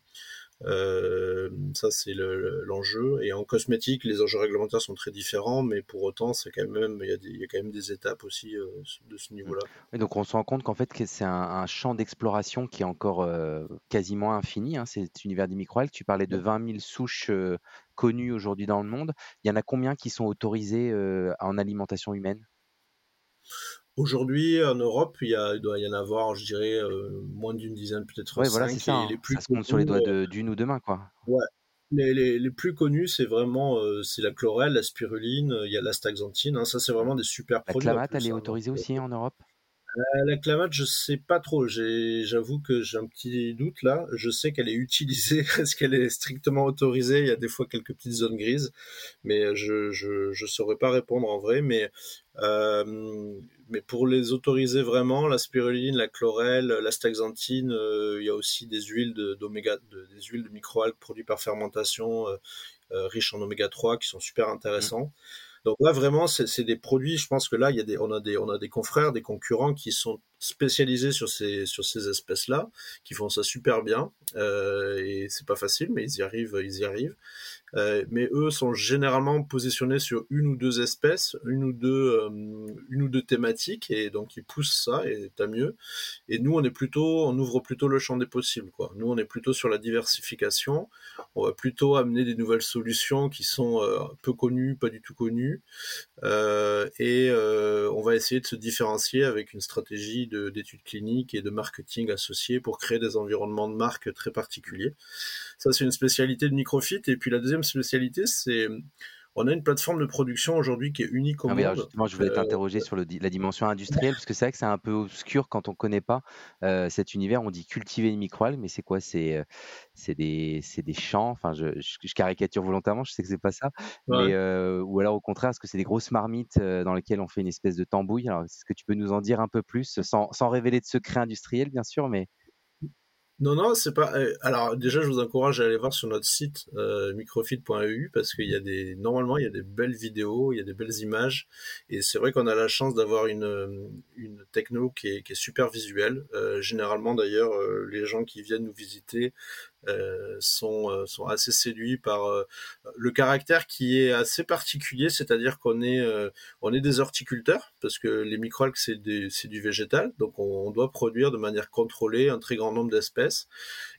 ça, c'est l'enjeu. et en cosmétique, les enjeux réglementaires sont très différents, mais pour autant, c'est quand même, il y, a il y, a quand même des étapes aussi euh, de ce niveau-là. Et donc, on se rend compte qu'en fait, que c'est un, champ d'exploration qui est encore euh, quasiment infini. Hein, cet univers des microalgues. Tu parlais de 20 000 souches connues aujourd'hui dans le monde. Il y en a combien qui sont autorisées en alimentation humaine? Aujourd'hui, en Europe, il, y a, il, doit y en avoir, je dirais, euh, moins d'une dizaine, peut-être ouais, voilà, c'est ça. Hein. Les plus ça se compte sur les doigts euh, d'une ou deux mains, quoi. Ouais. Les, les, les plus connus, c'est vraiment euh, c'est la chlorelle, la spiruline, il y a l'astaxanthine. Hein, ça, c'est vraiment des super produits. La clamate, elle est hein, autorisée aussi en Europe? La clamate, je sais pas trop. J'avoue que j'ai un petit doute là. Je sais qu'elle est utilisée. Est-ce qu'elle est strictement autorisée Il y a des fois quelques petites zones grises, mais je je je saurais pas répondre en vrai. Mais euh, mais pour les autoriser vraiment, la spiruline, la chlorelle, la staxanthine, euh, il y a aussi des huiles d'oméga, des huiles de microalgues produites par fermentation, euh, riches en oméga 3, qui sont super intéressants. Mmh. Donc là, vraiment, c'est des produits. Je pense que là, il y a des, on a des, on a des confrères, des concurrents qui sont spécialisés sur ces, sur ces espèces-là, qui font ça super bien. Euh, et c'est pas facile, mais ils y arrivent, ils y arrivent. Euh, mais eux sont généralement positionnés sur une ou deux espèces, une ou deux, euh, une ou deux thématiques, et donc ils poussent ça, et tant mieux. Et nous, on est plutôt, on ouvre plutôt le champ des possibles, quoi. Nous, on est plutôt sur la diversification. On va plutôt amener des nouvelles solutions qui sont euh, peu connues, pas du tout connues, et on va essayer de se différencier avec une stratégie d'études cliniques et de marketing associée pour créer des environnements de marque très particuliers. Ça, c'est une spécialité de Microfit. Et puis la deuxième spécialité, c'est on a une plateforme de production aujourd'hui qui est unique au ah monde. justement, je voulais t'interroger euh, sur le, la dimension industrielle, parce que c'est vrai que c'est un peu obscur quand on ne connaît pas euh, cet univers. On dit cultiver une microalgue, mais c'est quoi? C'est euh, des, des champs. Enfin, je, je, caricature volontairement, je sais que c'est pas ça. Mais, ou alors au contraire, est-ce que c'est des grosses marmites dans lesquelles on fait une espèce de tambouille? Alors, est-ce que tu peux nous en dire un peu plus, sans, sans révéler de secrets industriels, bien sûr, mais non, non, c'est pas. Euh, alors déjà, je vous encourage à aller voir sur notre site euh, microfit.eu parce qu'il y a des normalement il y a des belles vidéos, il y a des belles images et c'est vrai qu'on a la chance d'avoir une euh, une techno qui est, qui est super visuelle. Euh, généralement d'ailleurs, les gens qui viennent nous visiter euh, sont, euh, sont assez séduits par euh, le caractère qui est assez particulier, c'est-à-dire qu'on est, on est des horticulteurs, parce que les microalgues, c'est du végétal, donc on, doit produire de manière contrôlée un très grand nombre d'espèces.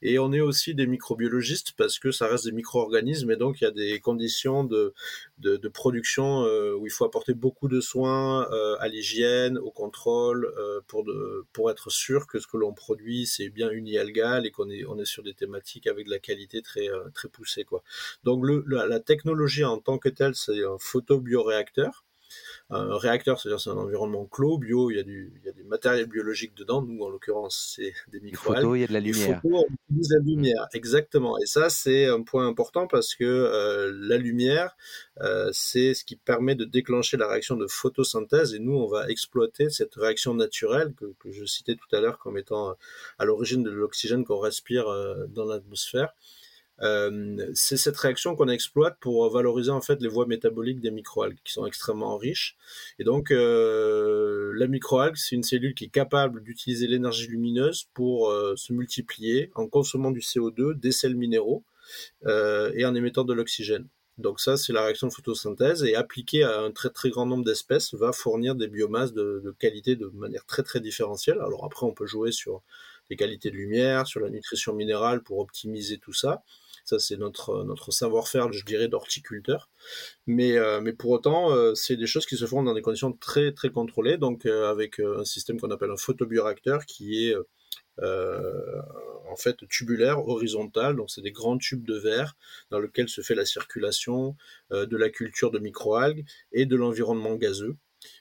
Et on est aussi des microbiologistes, parce que ça reste des micro-organismes, et donc il y a des conditions de, de, de production où il faut apporter beaucoup de soins à l'hygiène, au contrôle, pour, de, pour être sûr que ce que l'on produit, c'est bien unialgal et qu'on est, on est sur des thématiques avec de la qualité très euh, très poussée quoi. Donc le, la, technologie en tant que telle, c'est un photobioréacteur. Un réacteur, c'est-à-dire c'est un environnement clos, bio, il y, a du, il y a des matériels biologiques dedans. Nous, en l'occurrence, c'est des micro Photo, il y a de la lumière. Photos, on utilise la lumière, exactement. Et ça, c'est un point important parce que euh, la lumière, euh, c'est ce qui permet de déclencher la réaction de photosynthèse. Et nous, on va exploiter cette réaction naturelle que, que je citais tout à l'heure comme étant à l'origine de l'oxygène qu'on respire euh, dans l'atmosphère. Euh, c'est cette réaction qu'on exploite pour valoriser en fait les voies métaboliques des microalgues qui sont extrêmement riches. Et donc euh, la microalgue, c'est une cellule qui est capable d'utiliser l'énergie lumineuse pour euh, se multiplier en consommant du CO2, des sels minéraux et en émettant de l'oxygène. Donc ça, c'est la réaction de photosynthèse et appliquée à un très très grand nombre d'espèces va fournir des biomasses de, de, qualité de manière très très différentielle. Alors après, on peut jouer sur les qualités de lumière, sur la nutrition minérale pour optimiser tout ça. Ça, c'est notre, notre savoir-faire, je dirais, d'horticulteur. Mais, euh, pour autant, euh, c'est des choses qui se font dans des conditions très, très contrôlées, donc euh, avec un système qu'on appelle un photobioréacteur qui est en fait tubulaire, horizontal, donc c'est des grands tubes de verre dans lesquels se fait la circulation de la culture de microalgues et de l'environnement gazeux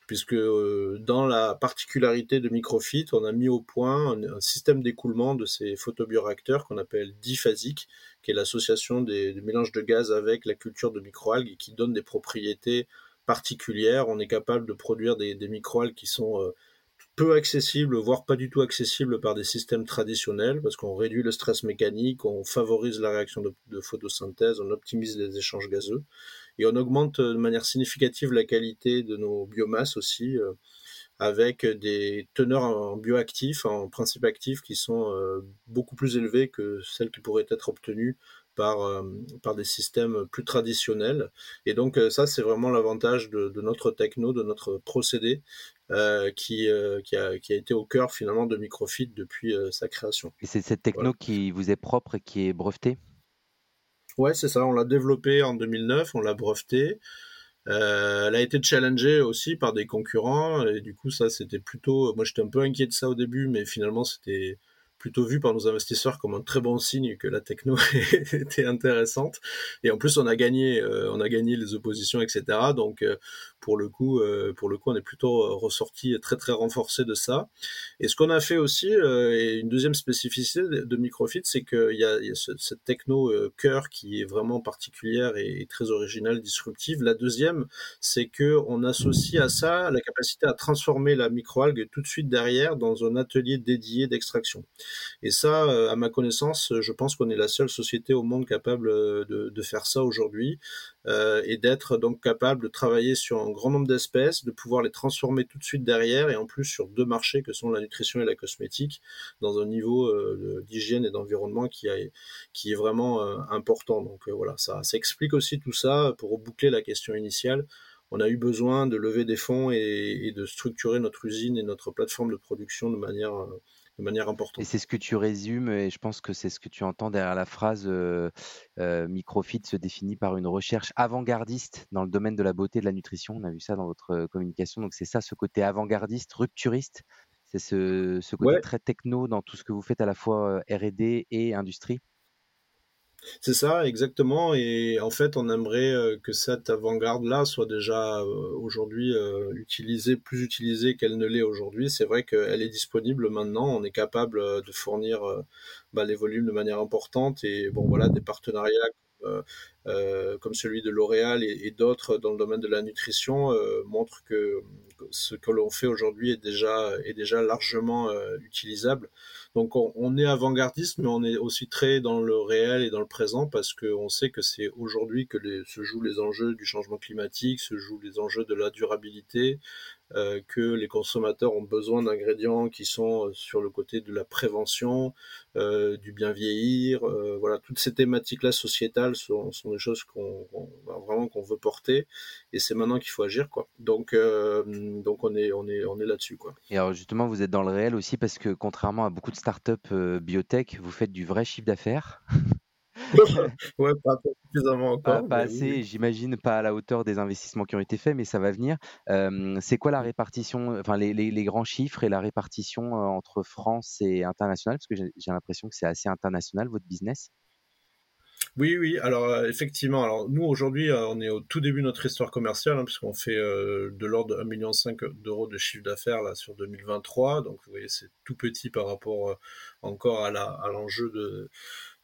puisque euh, dans la particularité de Microfit, on a mis au point un, système d'écoulement de ces photobioréacteurs qu'on appelle diphasique, qui est l'association des, mélanges de gaz avec la culture de microalgues et qui donne des propriétés particulières. On est capable de produire des, microalgues qui sont euh, peu accessibles, voire pas du tout accessibles par des systèmes traditionnels, parce qu'on réduit le stress mécanique, on favorise la réaction de photosynthèse, on optimise les échanges gazeux et on augmente de manière significative la qualité de nos biomasses aussi euh, avec des teneurs en bioactifs, en principes actifs qui sont euh, beaucoup plus élevées que celles qui pourraient être obtenues par, euh, par des systèmes plus traditionnels. Et donc ça, c'est vraiment l'avantage de, notre techno, de notre procédé, qui, qui, a, qui, a, été au cœur finalement de Microfit depuis sa création. Et c'est cette techno qui vous est propre et qui est brevetée? Ouais, c'est ça. On l'a développé en 2009, on l'a breveté. Euh, elle a été challengée aussi par des concurrents et du coup ça c'était plutôt. Moi j'étais un peu inquiet de ça au début, mais finalement c'était plutôt vu par nos investisseurs comme un très bon signe que la techno était intéressante. Et en plus, on a gagné, euh, on a gagné les oppositions, etc. Donc, euh, pour le coup, euh, pour le coup, on est plutôt ressorti très très renforcé de ça. Et ce qu'on a fait aussi, et une deuxième spécificité de Microfit, c'est qu'il y a, y a cette techno cœur qui est vraiment particulière et, très originale, disruptive. La deuxième, c'est que on associe à ça la capacité à transformer la microalgue tout de suite derrière dans un atelier dédié d'extraction. Et ça, euh, à ma connaissance, je pense qu'on est la seule société au monde capable euh, de, faire ça aujourd'hui euh, et d'être donc capable de travailler sur un grand nombre d'espèces, de pouvoir les transformer tout de suite derrière et en plus sur deux marchés que sont la nutrition et la cosmétique dans un niveau d'hygiène et d'environnement qui, est vraiment important. Donc voilà, ça, explique aussi tout ça pour boucler la question initiale on a eu besoin de lever des fonds et, de structurer notre usine et notre plateforme de production de manière de manière importante. Et c'est ce que tu résumes, et je pense que c'est ce que tu entends derrière la phrase euh, euh, Microfit se définit par une recherche avant-gardiste dans le domaine de la beauté et de la nutrition. On a vu ça dans votre euh, communication. Donc c'est ça, ce côté avant-gardiste, rupturiste. C'est ce, ce, côté très techno dans tout ce que vous faites à la fois RD et industrie. C'est ça, exactement. Et en fait, on aimerait euh, que cette avant-garde-là soit déjà euh, aujourd'hui euh, utilisée, plus utilisée qu'elle ne l'est aujourd'hui. C'est vrai qu'elle est disponible maintenant. On est capable de fournir bah, les volumes de manière importante. Et bon, voilà, des partenariats comme celui de L'Oréal et, d'autres dans le domaine de la nutrition montrent que ce que l'on fait aujourd'hui est déjà, est déjà largement utilisable. Donc on, est avant-gardiste, mais on est aussi très dans le réel et dans le présent parce qu'on sait que c'est aujourd'hui que se jouent les enjeux du changement climatique, se jouent les enjeux de la durabilité, euh, que les consommateurs ont besoin d'ingrédients qui sont euh, sur le côté de la prévention, euh, du bien vieillir. voilà, toutes ces thématiques-là sociétales sont, des choses qu'on bah, vraiment qu'on veut porter, et c'est maintenant qu'il faut agir, quoi. Donc, donc on est on est on est là-dessus, quoi. Et alors justement, vous êtes dans le réel aussi parce que contrairement à beaucoup de startups biotech, vous faites du vrai chiffre d'affaires. ouais, pas suffisamment encore. Pas, assez, j'imagine, pas à la hauteur des investissements qui ont été faits, mais ça va venir. c'est quoi la répartition, enfin les, les, grands chiffres et la répartition entre France et international? Parce que j'ai l'impression que c'est assez international votre business. Oui, oui. Alors effectivement, alors nous aujourd'hui, on est au tout début de notre histoire commerciale, hein, puisqu'on fait de l'ordre de 1,5 million d'euros de chiffre d'affaires là sur 2023. Donc vous voyez, c'est tout petit par rapport encore à l'enjeu de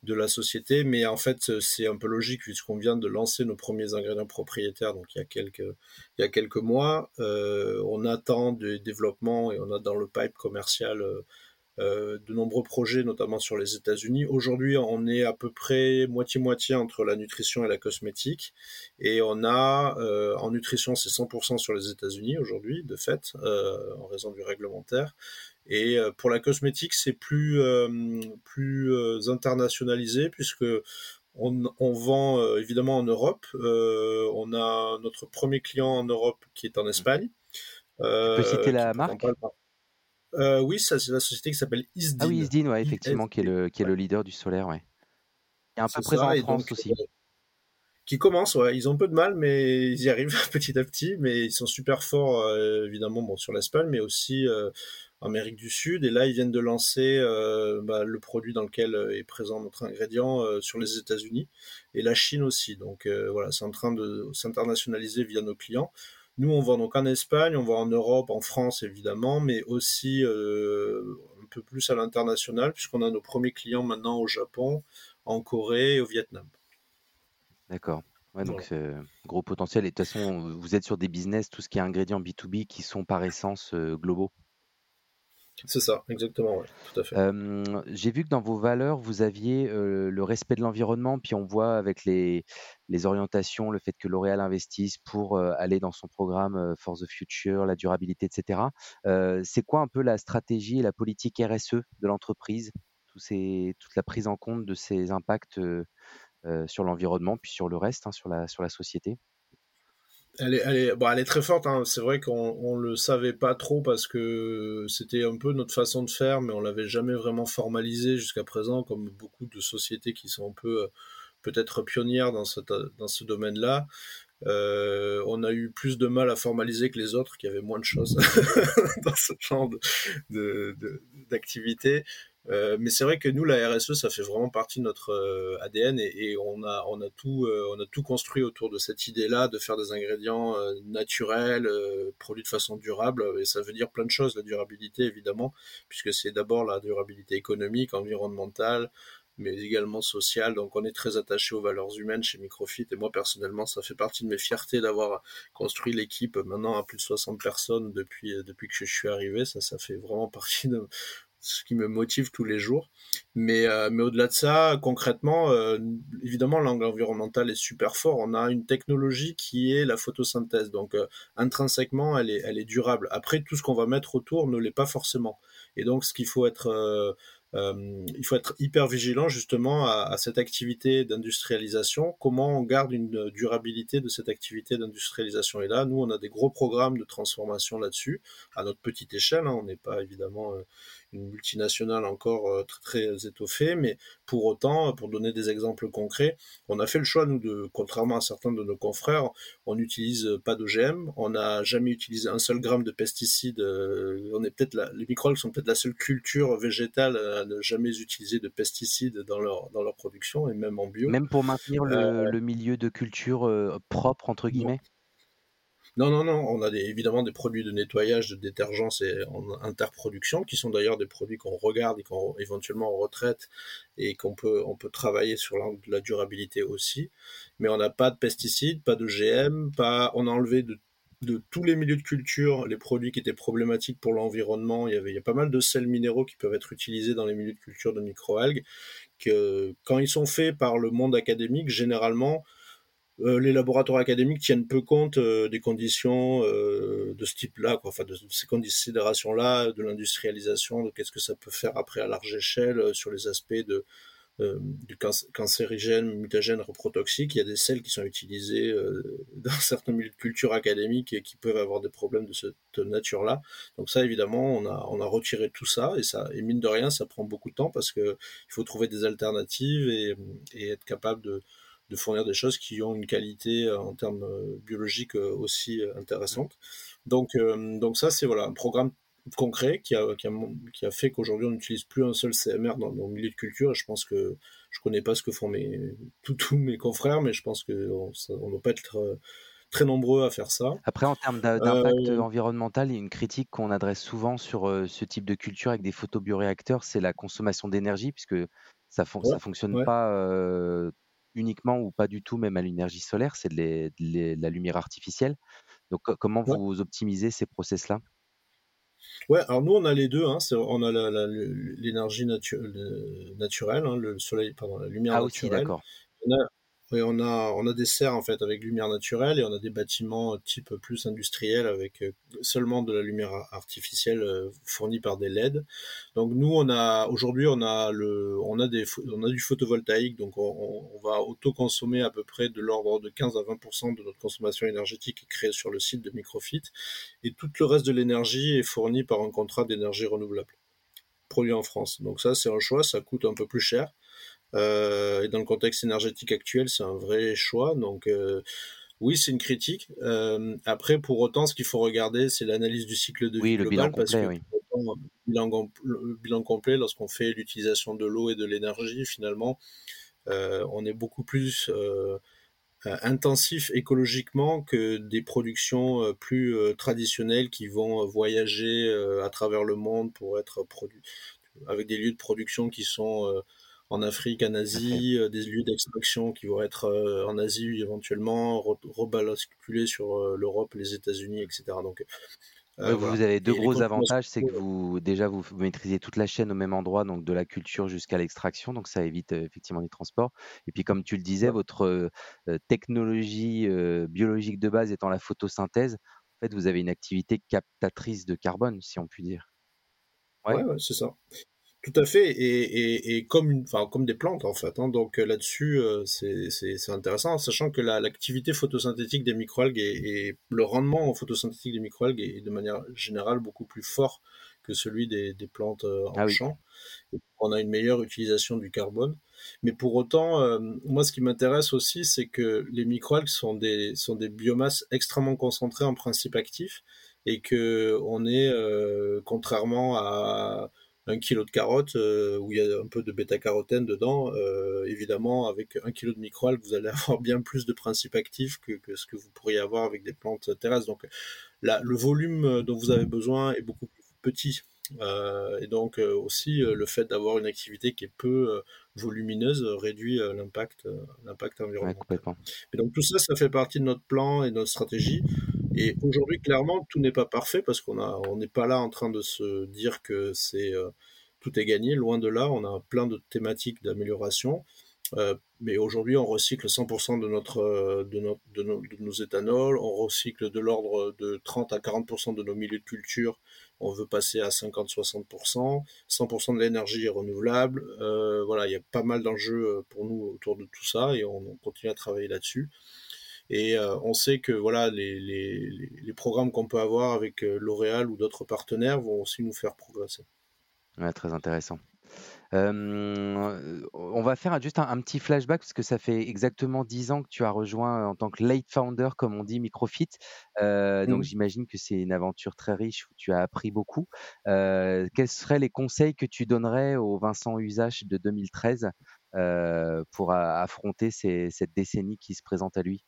de la société, mais en fait c'est un peu logique puisqu'on vient de lancer nos premiers ingrédients propriétaires, donc il y a quelques, mois. Euh, on attend des développements et on a dans le pipe commercial euh, euh, de nombreux projets, notamment sur les États-Unis. Aujourd'hui, on est à peu près moitié-moitié entre la nutrition et la cosmétique, et on a en nutrition c'est 100% sur les États-Unis aujourd'hui, de fait, en raison du réglementaire. Et euh, pour la cosmétique, c'est plus, euh, plus euh, internationalisé puisque On, vend évidemment en Europe. on a notre premier client en Europe qui est en Espagne. tu peux citer la marque Oui, ça c'est la société qui s'appelle Isdin. Ah oui, Isdin, ouais, effectivement, qui est le qui est le leader du solaire, ouais. Et un peu présent en France aussi qui commencent, ouais, ils ont un peu de mal, mais ils y arrivent petit à petit, mais ils sont super forts, euh, évidemment, bon, sur l'Espagne, mais aussi euh, en Amérique du Sud. Et là, ils viennent de lancer euh, bah, le produit dans lequel est présent notre ingrédient sur les États-Unis et la Chine aussi. Donc voilà, c'est en train de s'internationaliser via nos clients. Nous, on vend donc en Espagne, on vend en Europe, en France évidemment, mais aussi un peu plus à l'international, puisqu'on a nos premiers clients maintenant au Japon, en Corée et au Vietnam. D'accord. Ouais, donc gros potentiel. Et de toute façon, vous êtes sur des business, tout ce qui est ingrédients B2B, qui sont par essence globaux. C'est ça, exactement, tout à fait. J'ai vu que dans vos valeurs, vous aviez le respect de l'environnement, puis on voit avec les, les orientations, le fait que L'Oréal investisse pour aller dans son programme For the Future, la durabilité, etc. c'est quoi un peu la stratégie et la politique RSE de l'entreprise, toute la prise en compte de ces impacts euh, sur l'environnement, puis sur le reste, hein, sur, la, sur la société elle est, elle, est, bon, elle est très forte. Hein. C'est vrai qu'on ne le savait pas trop parce que c'était un peu notre façon de faire, mais on l'avait jamais vraiment formalisé jusqu'à présent, comme beaucoup de sociétés qui sont un peu euh, peut-être pionnières dans, cette, dans ce domaine-là. Euh, on a eu plus de mal à formaliser que les autres qui avaient moins de choses dans ce genre d'activité. De, euh, mais c'est vrai que nous, la RSE, ça fait vraiment partie de notre euh, ADN et, on a on a tout euh, on a tout construit autour de cette idée-là de faire des ingrédients naturels, produits de façon durable. Et ça veut dire plein de choses, la durabilité évidemment, puisque c'est d'abord la durabilité économique, environnementale, mais également sociale. Donc on est très attaché aux valeurs humaines chez Microfit et moi personnellement, ça fait partie de mes fiertés d'avoir construit l'équipe maintenant à plus de 60 personnes depuis depuis que je suis arrivé. Ça, ça fait vraiment partie de, ce qui me motive tous les jours. Mais, euh, mais au-delà de ça, concrètement, euh, évidemment, l'angle environnemental est super fort. On a une technologie qui est la photosynthèse. Donc, euh, intrinsèquement, elle est, elle est durable. Après, tout ce qu'on va mettre autour ne l'est pas forcément. Et donc, ce qu'il faut être il faut être hyper vigilant justement à, cette activité d'industrialisation. Comment on garde une durabilité de cette activité d'industrialisation? Et là, nous, on a des gros programmes de transformation là-dessus, à notre petite échelle. Hein. On n'est pas évidemment une multinationale encore euh, très, très étoffée, mais pour autant, pour donner des exemples concrets, on a fait le choix, nous, de, contrairement à certains de nos confrères, on n'utilise pas d'OGM, on n'a jamais utilisé un seul gramme de pesticides. on est peut-être les microbes sont peut-être la seule culture végétale ne jamais utiliser de pesticides dans leur, dans leur production et même en bio. Même pour maintenir le, euh, milieu de culture euh, propre, entre guillemets? non, non, non, on a évidemment des produits de nettoyage, de détergents et en interproduction, qui sont d'ailleurs des produits qu'on regarde et qu'on éventuellement on retraite et qu'on peut, on peut travailler sur la, durabilité aussi. Mais on n'a pas de pesticides, pas de GM, pas, on a enlevé de de tous les milieux de culture, les produits qui étaient problématiques pour l'environnement. Il y avait il y a pas mal de sels minéraux qui peuvent être utilisés dans les milieux de culture de microalgues. Que quand ils sont faits par le monde académique, généralement, euh, les laboratoires académiques tiennent peu compte euh, des conditions euh, de ce type-là, enfin de, ces considérations-là, de l'industrialisation, de qu'est-ce que ça peut faire après à large échelle sur les aspects de euh, du cancérigène, mutagène, reprotoxique. Il y a des sels qui sont utilisés euh, dans certains milieux de culture académique et qui peuvent avoir des problèmes de cette nature-là. Donc ça, évidemment, on a, on a retiré tout ça et ça, et mine de rien, ça prend beaucoup de temps parce que il faut trouver des alternatives et, et être capable de, de fournir des choses qui ont une qualité euh, en termes biologiques aussi intéressante. Donc, donc ça, c'est voilà un programme concret qui a, qui a, qui a fait qu'aujourd'hui on n'utilise plus un seul CMR dans nos milieux de culture et je pense que je connais pas ce que font mes tous mes confrères mais je pense que on, doit pas être euh, très nombreux à faire ça. Après en termes d'impact euh, environnemental, il y a une critique qu'on adresse souvent sur euh, ce type de culture avec des photobioréacteurs, c'est la consommation d'énergie puisque ça ne fonctionne pas uniquement ou pas du tout même à l'énergie solaire, c'est de, de, la lumière artificielle. Donc comment vous optimisez ces process là Ouais, alors nous on a les deux, hein, on a l'énergie naturelle, hein, le soleil, pardon, la lumière ah, naturelle. Aussi, d'accord. On a, on a des serres en fait avec lumière naturelle et on a des bâtiments type plus industriel avec euh, seulement de la lumière artificielle euh, fournie par des LED. Donc nous, on a aujourd'hui, on a le, on a des, on a du photovoltaïque, donc on, on va autoconsommer à peu près de l'ordre de 15 à 20% de notre consommation énergétique créée sur le site de Microfit et tout le reste de l'énergie est fourni par un contrat d'énergie renouvelable produit en France. Donc ça, c'est un choix, ça coûte un peu plus cher. Euh, et dans le contexte énergétique actuel, c'est un vrai choix. Donc euh, oui, c'est une critique. Euh, après, pour autant, ce qu'il faut regarder, c'est l'analyse du cycle de vie global, bilan parce que oui. le bilan complet, lorsqu'on fait l'utilisation de l'eau et de l'énergie, finalement, on est beaucoup plus intensif écologiquement que des productions plus traditionnelles qui vont voyager à travers le monde pour être produits avec des lieux de production qui sont en Afrique, en Asie, euh, des lieux d'extraction qui vont être euh, en Asie éventuellement, rebasculer sur euh, l'Europe, les États-Unis, etc. Donc, vous avez deux gros avantages, c'est que vous déjà vous maîtrisez toute la chaîne au même endroit, donc de la culture jusqu'à l'extraction, donc ça évite effectivement les transports. Et puis comme tu le disais, votre technologie biologique de base étant la photosynthèse, en fait vous avez une activité captatrice de carbone, si on peut dire. Ouais, ouais c'est ça. Tout à fait, et, et, comme, une, enfin, comme des plantes en fait. Hein. Donc euh, là-dessus, euh, c'est intéressant, sachant que l'activité photosynthétique des microalgues et, le rendement photosynthétique des microalgues est de manière générale beaucoup plus fort que celui des, des plantes euh, en ah champ. on a une meilleure utilisation du carbone. Mais pour autant, moi, ce qui m'intéresse aussi, c'est que les microalgues sont des, sont des biomasses extrêmement concentrées en principe actif et que on est, contrairement à un kilo de carottes euh, où il y a un peu de bêta-carotène dedans, euh, évidemment, avec un kilo de microalgues, vous allez avoir bien plus de principes actifs que, ce que vous pourriez avoir avec des plantes terrestres. Donc, là, le volume dont vous avez besoin est beaucoup plus petit. Euh, et donc aussi le fait d'avoir une activité qui est peu volumineuse réduit l'impact l'impact environnemental. et donc tout ça, ça fait partie de notre plan et de notre stratégie. Et aujourd'hui, clairement, tout n'est pas parfait parce qu'on a, on n'est pas là en train de se dire que c'est euh, tout est gagné. Loin de là, on a plein de thématiques d'amélioration. Euh, mais aujourd'hui, on recycle 100% de, notre, euh, de, de, nos, éthanols, on recycle de l'ordre de 30 à 40% de nos milieux de culture, on veut passer à 50-60%, 100% de l'énergie est renouvelable. voilà, il y a pas mal d'enjeux pour nous autour de tout ça et on continue à travailler là-dessus. Et euh, on sait que voilà, les, les, les programmes qu'on peut avoir avec euh, L'Oréal ou d'autres partenaires vont aussi nous faire progresser. Ouais, très intéressant. on va faire juste un, petit flashback parce que ça fait exactement dix ans que tu as rejoint en tant que late founder, comme on dit, Microfit. Euh, Donc mmh. j'imagine que c'est une aventure très riche où tu as appris beaucoup. Euh, quels seraient les conseils que tu donnerais au Vincent Usache de 2013 euh, pour affronter cette décennie qui se présente à lui?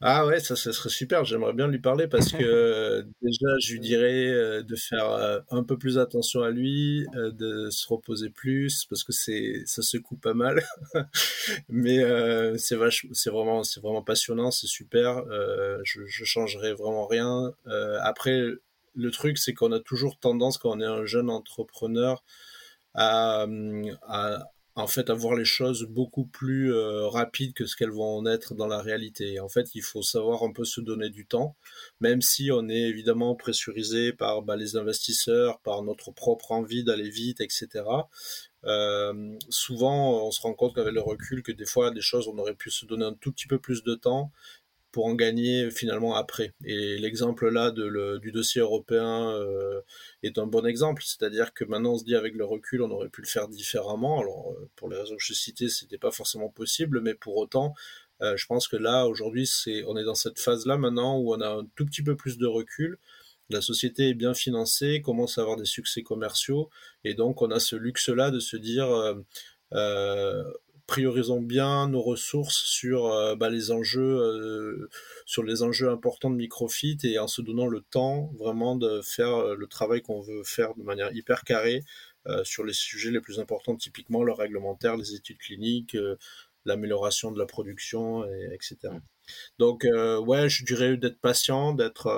Ah ouais, ça, ça serait super. J'aimerais bien lui parler parce que déjà, je lui dirais euh, de faire euh, un peu plus attention à lui, euh, de se reposer plus parce que c'est ça secoue pas mal. Mais c'est c'est vraiment, c'est vraiment passionnant, c'est super. je, je changerai vraiment rien. après, le truc, c'est qu'on a toujours tendance quand on est un jeune entrepreneur à, à en fait avoir les choses beaucoup plus euh, rapides que ce qu'elles vont en être dans la réalité. en fait, il faut savoir un peu se donner du temps, même si on est évidemment pressurisé par bah, les investisseurs, par notre propre envie d'aller vite, etc. Euh, souvent, on se rend compte qu'avec le recul, que des fois, des choses, on aurait pu se donner un tout petit peu plus de temps pour en gagner finalement après. Et l'exemple là de du dossier européen euh, est un bon exemple, c'est-à-dire que maintenant on se dit avec le recul on aurait pu le faire différemment. Alors euh, pour les raisons que je citais, c'était pas forcément possible, mais pour autant, euh, je pense que là aujourd'hui c'est on est dans cette phase là maintenant où on a un tout petit peu plus de recul. La société est bien financée, commence à avoir des succès commerciaux, et donc on a ce luxe-là de se dire priorisons bien nos ressources sur euh, bah, les enjeux euh, sur les enjeux importants de microfit et en se donnant le temps vraiment de faire euh, le travail qu'on veut faire de manière hyper carrée sur les sujets les plus importants typiquement le réglementaire les études cliniques l'amélioration de la production et, etc mm. donc ouais je dirais d'être patient d'être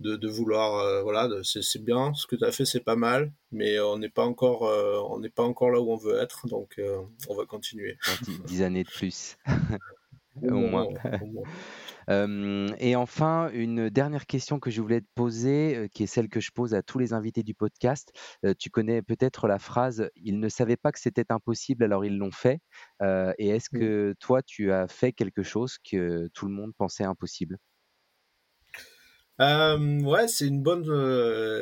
de, vouloir, voilà, c'est bien, ce que tu as fait, c'est pas mal, mais on n'est pas encore, on n'est pas encore là où on veut être, donc on va continuer. Dix années de plus. au, moins. et enfin, une dernière question que je voulais te poser, qui est celle que je pose à tous les invités du podcast. tu connais peut-être la phrase Ils ne savaient pas que c'était impossible, alors ils l'ont fait. et est-ce que toi, tu as fait quelque chose que tout le monde pensait impossible? Ouais, c'est une bonne.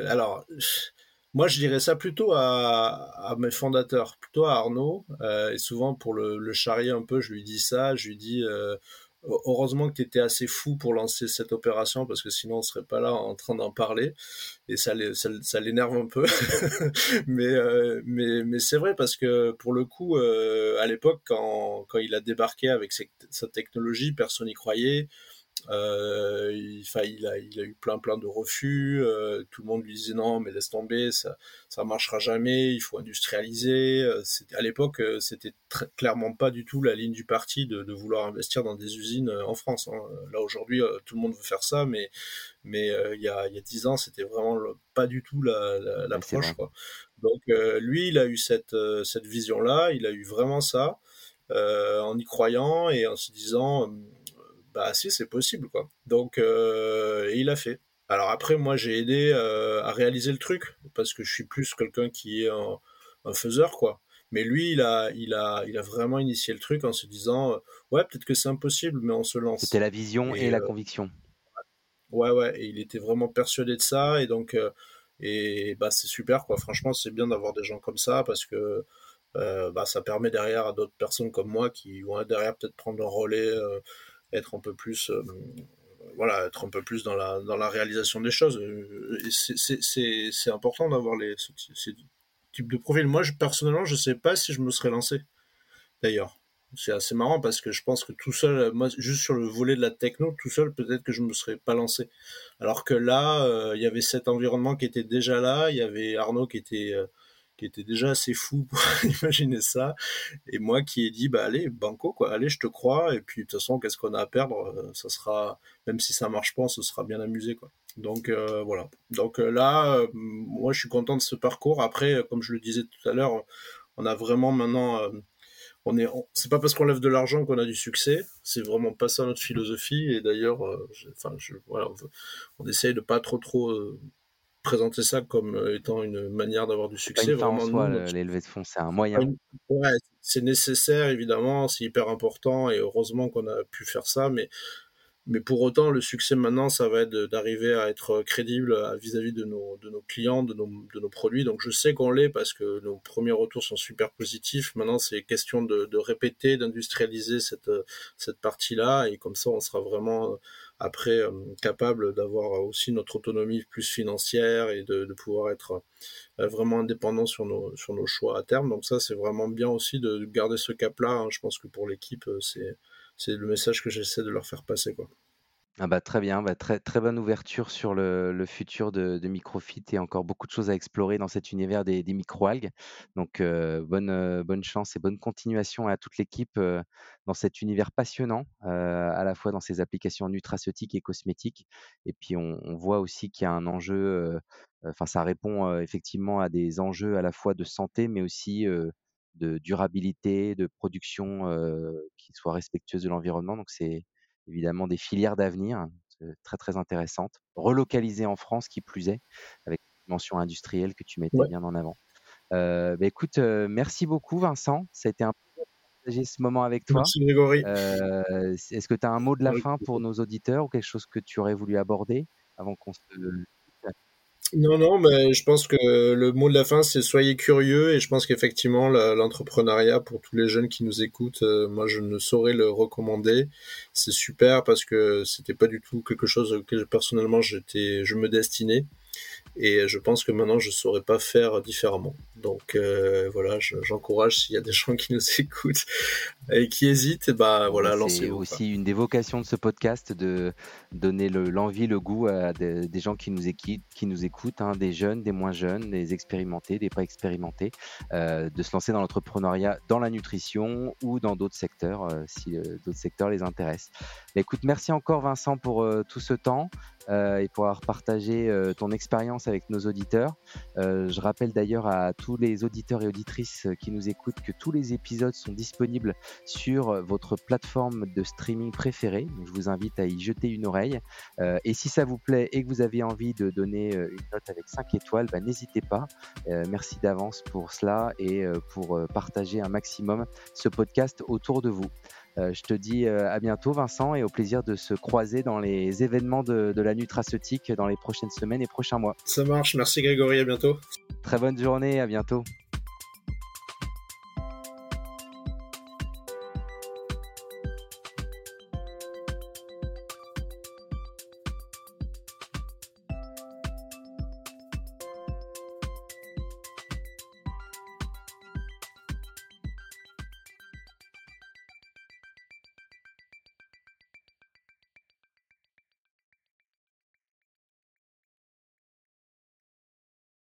alors. Moi, je dirais ça plutôt à, mes fondateurs, plutôt à Arnaud. et souvent, pour le, charrier un peu, je lui dis ça. Je lui dis heureusement que tu étais assez fou pour lancer cette opération parce que sinon on serait pas là en train d'en parler et ça, ça, l'énerve un peu mais, euh, mais, mais c'est vrai parce que pour le coup euh, à l'époque quand, quand il a débarqué avec sa technologie personne n'y croyait euh, il, il, a, il a eu plein plein de refus. Euh, tout le monde lui disait non, mais laisse tomber, ça ça marchera jamais. Il faut industrialiser. Euh, à l'époque, c'était clairement pas du tout la ligne du parti de, de vouloir investir dans des usines en France. Hein. Là aujourd'hui, tout le monde veut faire ça, mais mais il y a il y a dix ans, c'était vraiment pas du tout l'approche. La, quoi. Donc lui, il a eu cette cette vision là. Il a eu vraiment ça. en y croyant et en se disant bah si c'est possible quoi. Donc euh, il a fait. Alors après moi j'ai aidé euh, à réaliser le truc parce que je suis plus quelqu'un qui est un, faiseur quoi. Mais lui il a il a il a vraiment initié le truc en se disant euh, ouais peut-être que c'est impossible mais on se lance. C'était la vision et, la conviction. Ouais ouais et il était vraiment persuadé de ça et donc et bah c'est super quoi. Franchement c'est bien d'avoir des gens comme ça parce que bah, ça permet derrière à d'autres personnes comme moi qui vont derrière peut-être prendre un relais être un peu plus euh, voilà, être un peu plus dans la, dans la réalisation des choses. Euh, c'est important d'avoir les, ces, types de profils. Moi, personnellement, je ne sais pas si je me serais lancé, d'ailleurs. C'est assez marrant parce que je pense que tout seul, juste sur le volet de la techno, tout seul, peut-être que je me serais pas lancé. Alors que là, euh, il y avait cet environnement qui était déjà là, il y avait Arnaud qui était qui était déjà assez fou pour imaginer ça, et moi qui ai dit bah allez banco quoi, allez je te crois, et puis de toute façon qu'est-ce qu'on a à perdre, euh, ça sera même si ça marche pas, ce sera bien amusé quoi. Donc euh, voilà. Donc euh, là, moi je suis content de ce parcours. Après, comme je le disais tout à l'heure, on a vraiment maintenant on est, c'est pas parce qu'on lève de l'argent qu'on a du succès. C'est vraiment pas ça notre philosophie. Et d'ailleurs, enfin, voilà, on, on, essaye de pas trop trop présenter ça comme euh, étant une manière d'avoir du succès. vraiment, soi, de fonds, c'est un moyen. Ouais, c'est nécessaire, évidemment, c'est hyper important et heureusement qu'on a pu faire ça, mais mais pour autant, le succès maintenant, ça va être d'arriver à être crédible vis-à-vis de nos, de nos clients, de nos, de nos produits. Donc je sais qu'on l'est parce que nos premiers retours sont super positifs. Maintenant, c'est question de, de répéter, d'industrialiser cette, cette partie-là. Et comme ça, on sera vraiment après euh, capable d'avoir aussi notre autonomie plus financière et de, pouvoir être euh, vraiment indépendant sur nos, sur nos choix à terme. Donc ça, c'est vraiment bien aussi de garder ce cap-là. Hein. Je pense que pour l'équipe, euh, c'est c'est le message que j'essaie de leur faire passer. Quoi. Ah bah très bien, bah très, bonne ouverture sur le, futur de, Microfit et encore beaucoup de choses à explorer dans cet univers des, des microalgues. Donc bonne, chance et bonne continuation à toute l'équipe dans cet univers passionnant, à la fois dans ces applications nutraceutiques et cosmétiques. Et puis on, on voit aussi qu'il y a un enjeu, enfin ça répond effectivement à des enjeux à la fois de santé mais aussi de durabilité, de production qui soit respectueuse de l'environnement. Donc c'est évidemment des filières d'avenir très très intéressantes, relocalisées en France qui plus est, avec une dimension industrielle que tu mettais bien en avant. Euh, bah, écoute, merci beaucoup Vincent, ça a été un plaisir de partager ce moment avec toi. Merci Grégory. Euh, Est-ce que tu as un mot de la fin pour nos auditeurs ou quelque chose que tu aurais voulu aborder avant qu'on se non, non, mais je pense que le mot de la fin, c'est soyez curieux et je pense qu'effectivement, l'entrepreneuriat pour tous les jeunes qui nous écoutent, euh, moi, je ne saurais le recommander. C'est super parce que c'était pas du tout quelque chose auquel personnellement j'étais, je me destinais. Et je pense que maintenant, je ne saurais pas faire différemment. Donc euh, voilà, j'encourage s'il y a des gens qui nous écoutent et qui hésitent, bah voilà, lancez-vous. C'est aussi une des vocations de ce podcast de donner l'envie, le, goût à des, gens qui nous, équipent, qui nous écoutent, hein, des jeunes, des moins jeunes, des expérimentés, des pas expérimentés, euh, de se lancer dans l'entrepreneuriat, dans la nutrition ou dans d'autres secteurs, euh, si d'autres secteurs les intéressent. écoute, merci encore Vincent pour tout ce temps. Et pouvoir partager ton expérience avec nos auditeurs. je rappelle d'ailleurs à tous les auditeurs et auditrices qui nous écoutent que tous les épisodes sont disponibles sur votre plateforme de streaming préférée. Je vous invite à y jeter une oreille. et si ça vous plaît et que vous avez envie de donner une note avec 5 étoiles, bah, n'hésitez pas. merci d'avance pour cela et pour partager un maximum ce podcast autour de vous. Euh, je te dis euh, à bientôt Vincent et au plaisir de se croiser dans les événements de, de la nutraceutique dans les prochaines semaines et prochains mois. Ça marche, merci Grégory, à bientôt. Très bonne journée, à bientôt.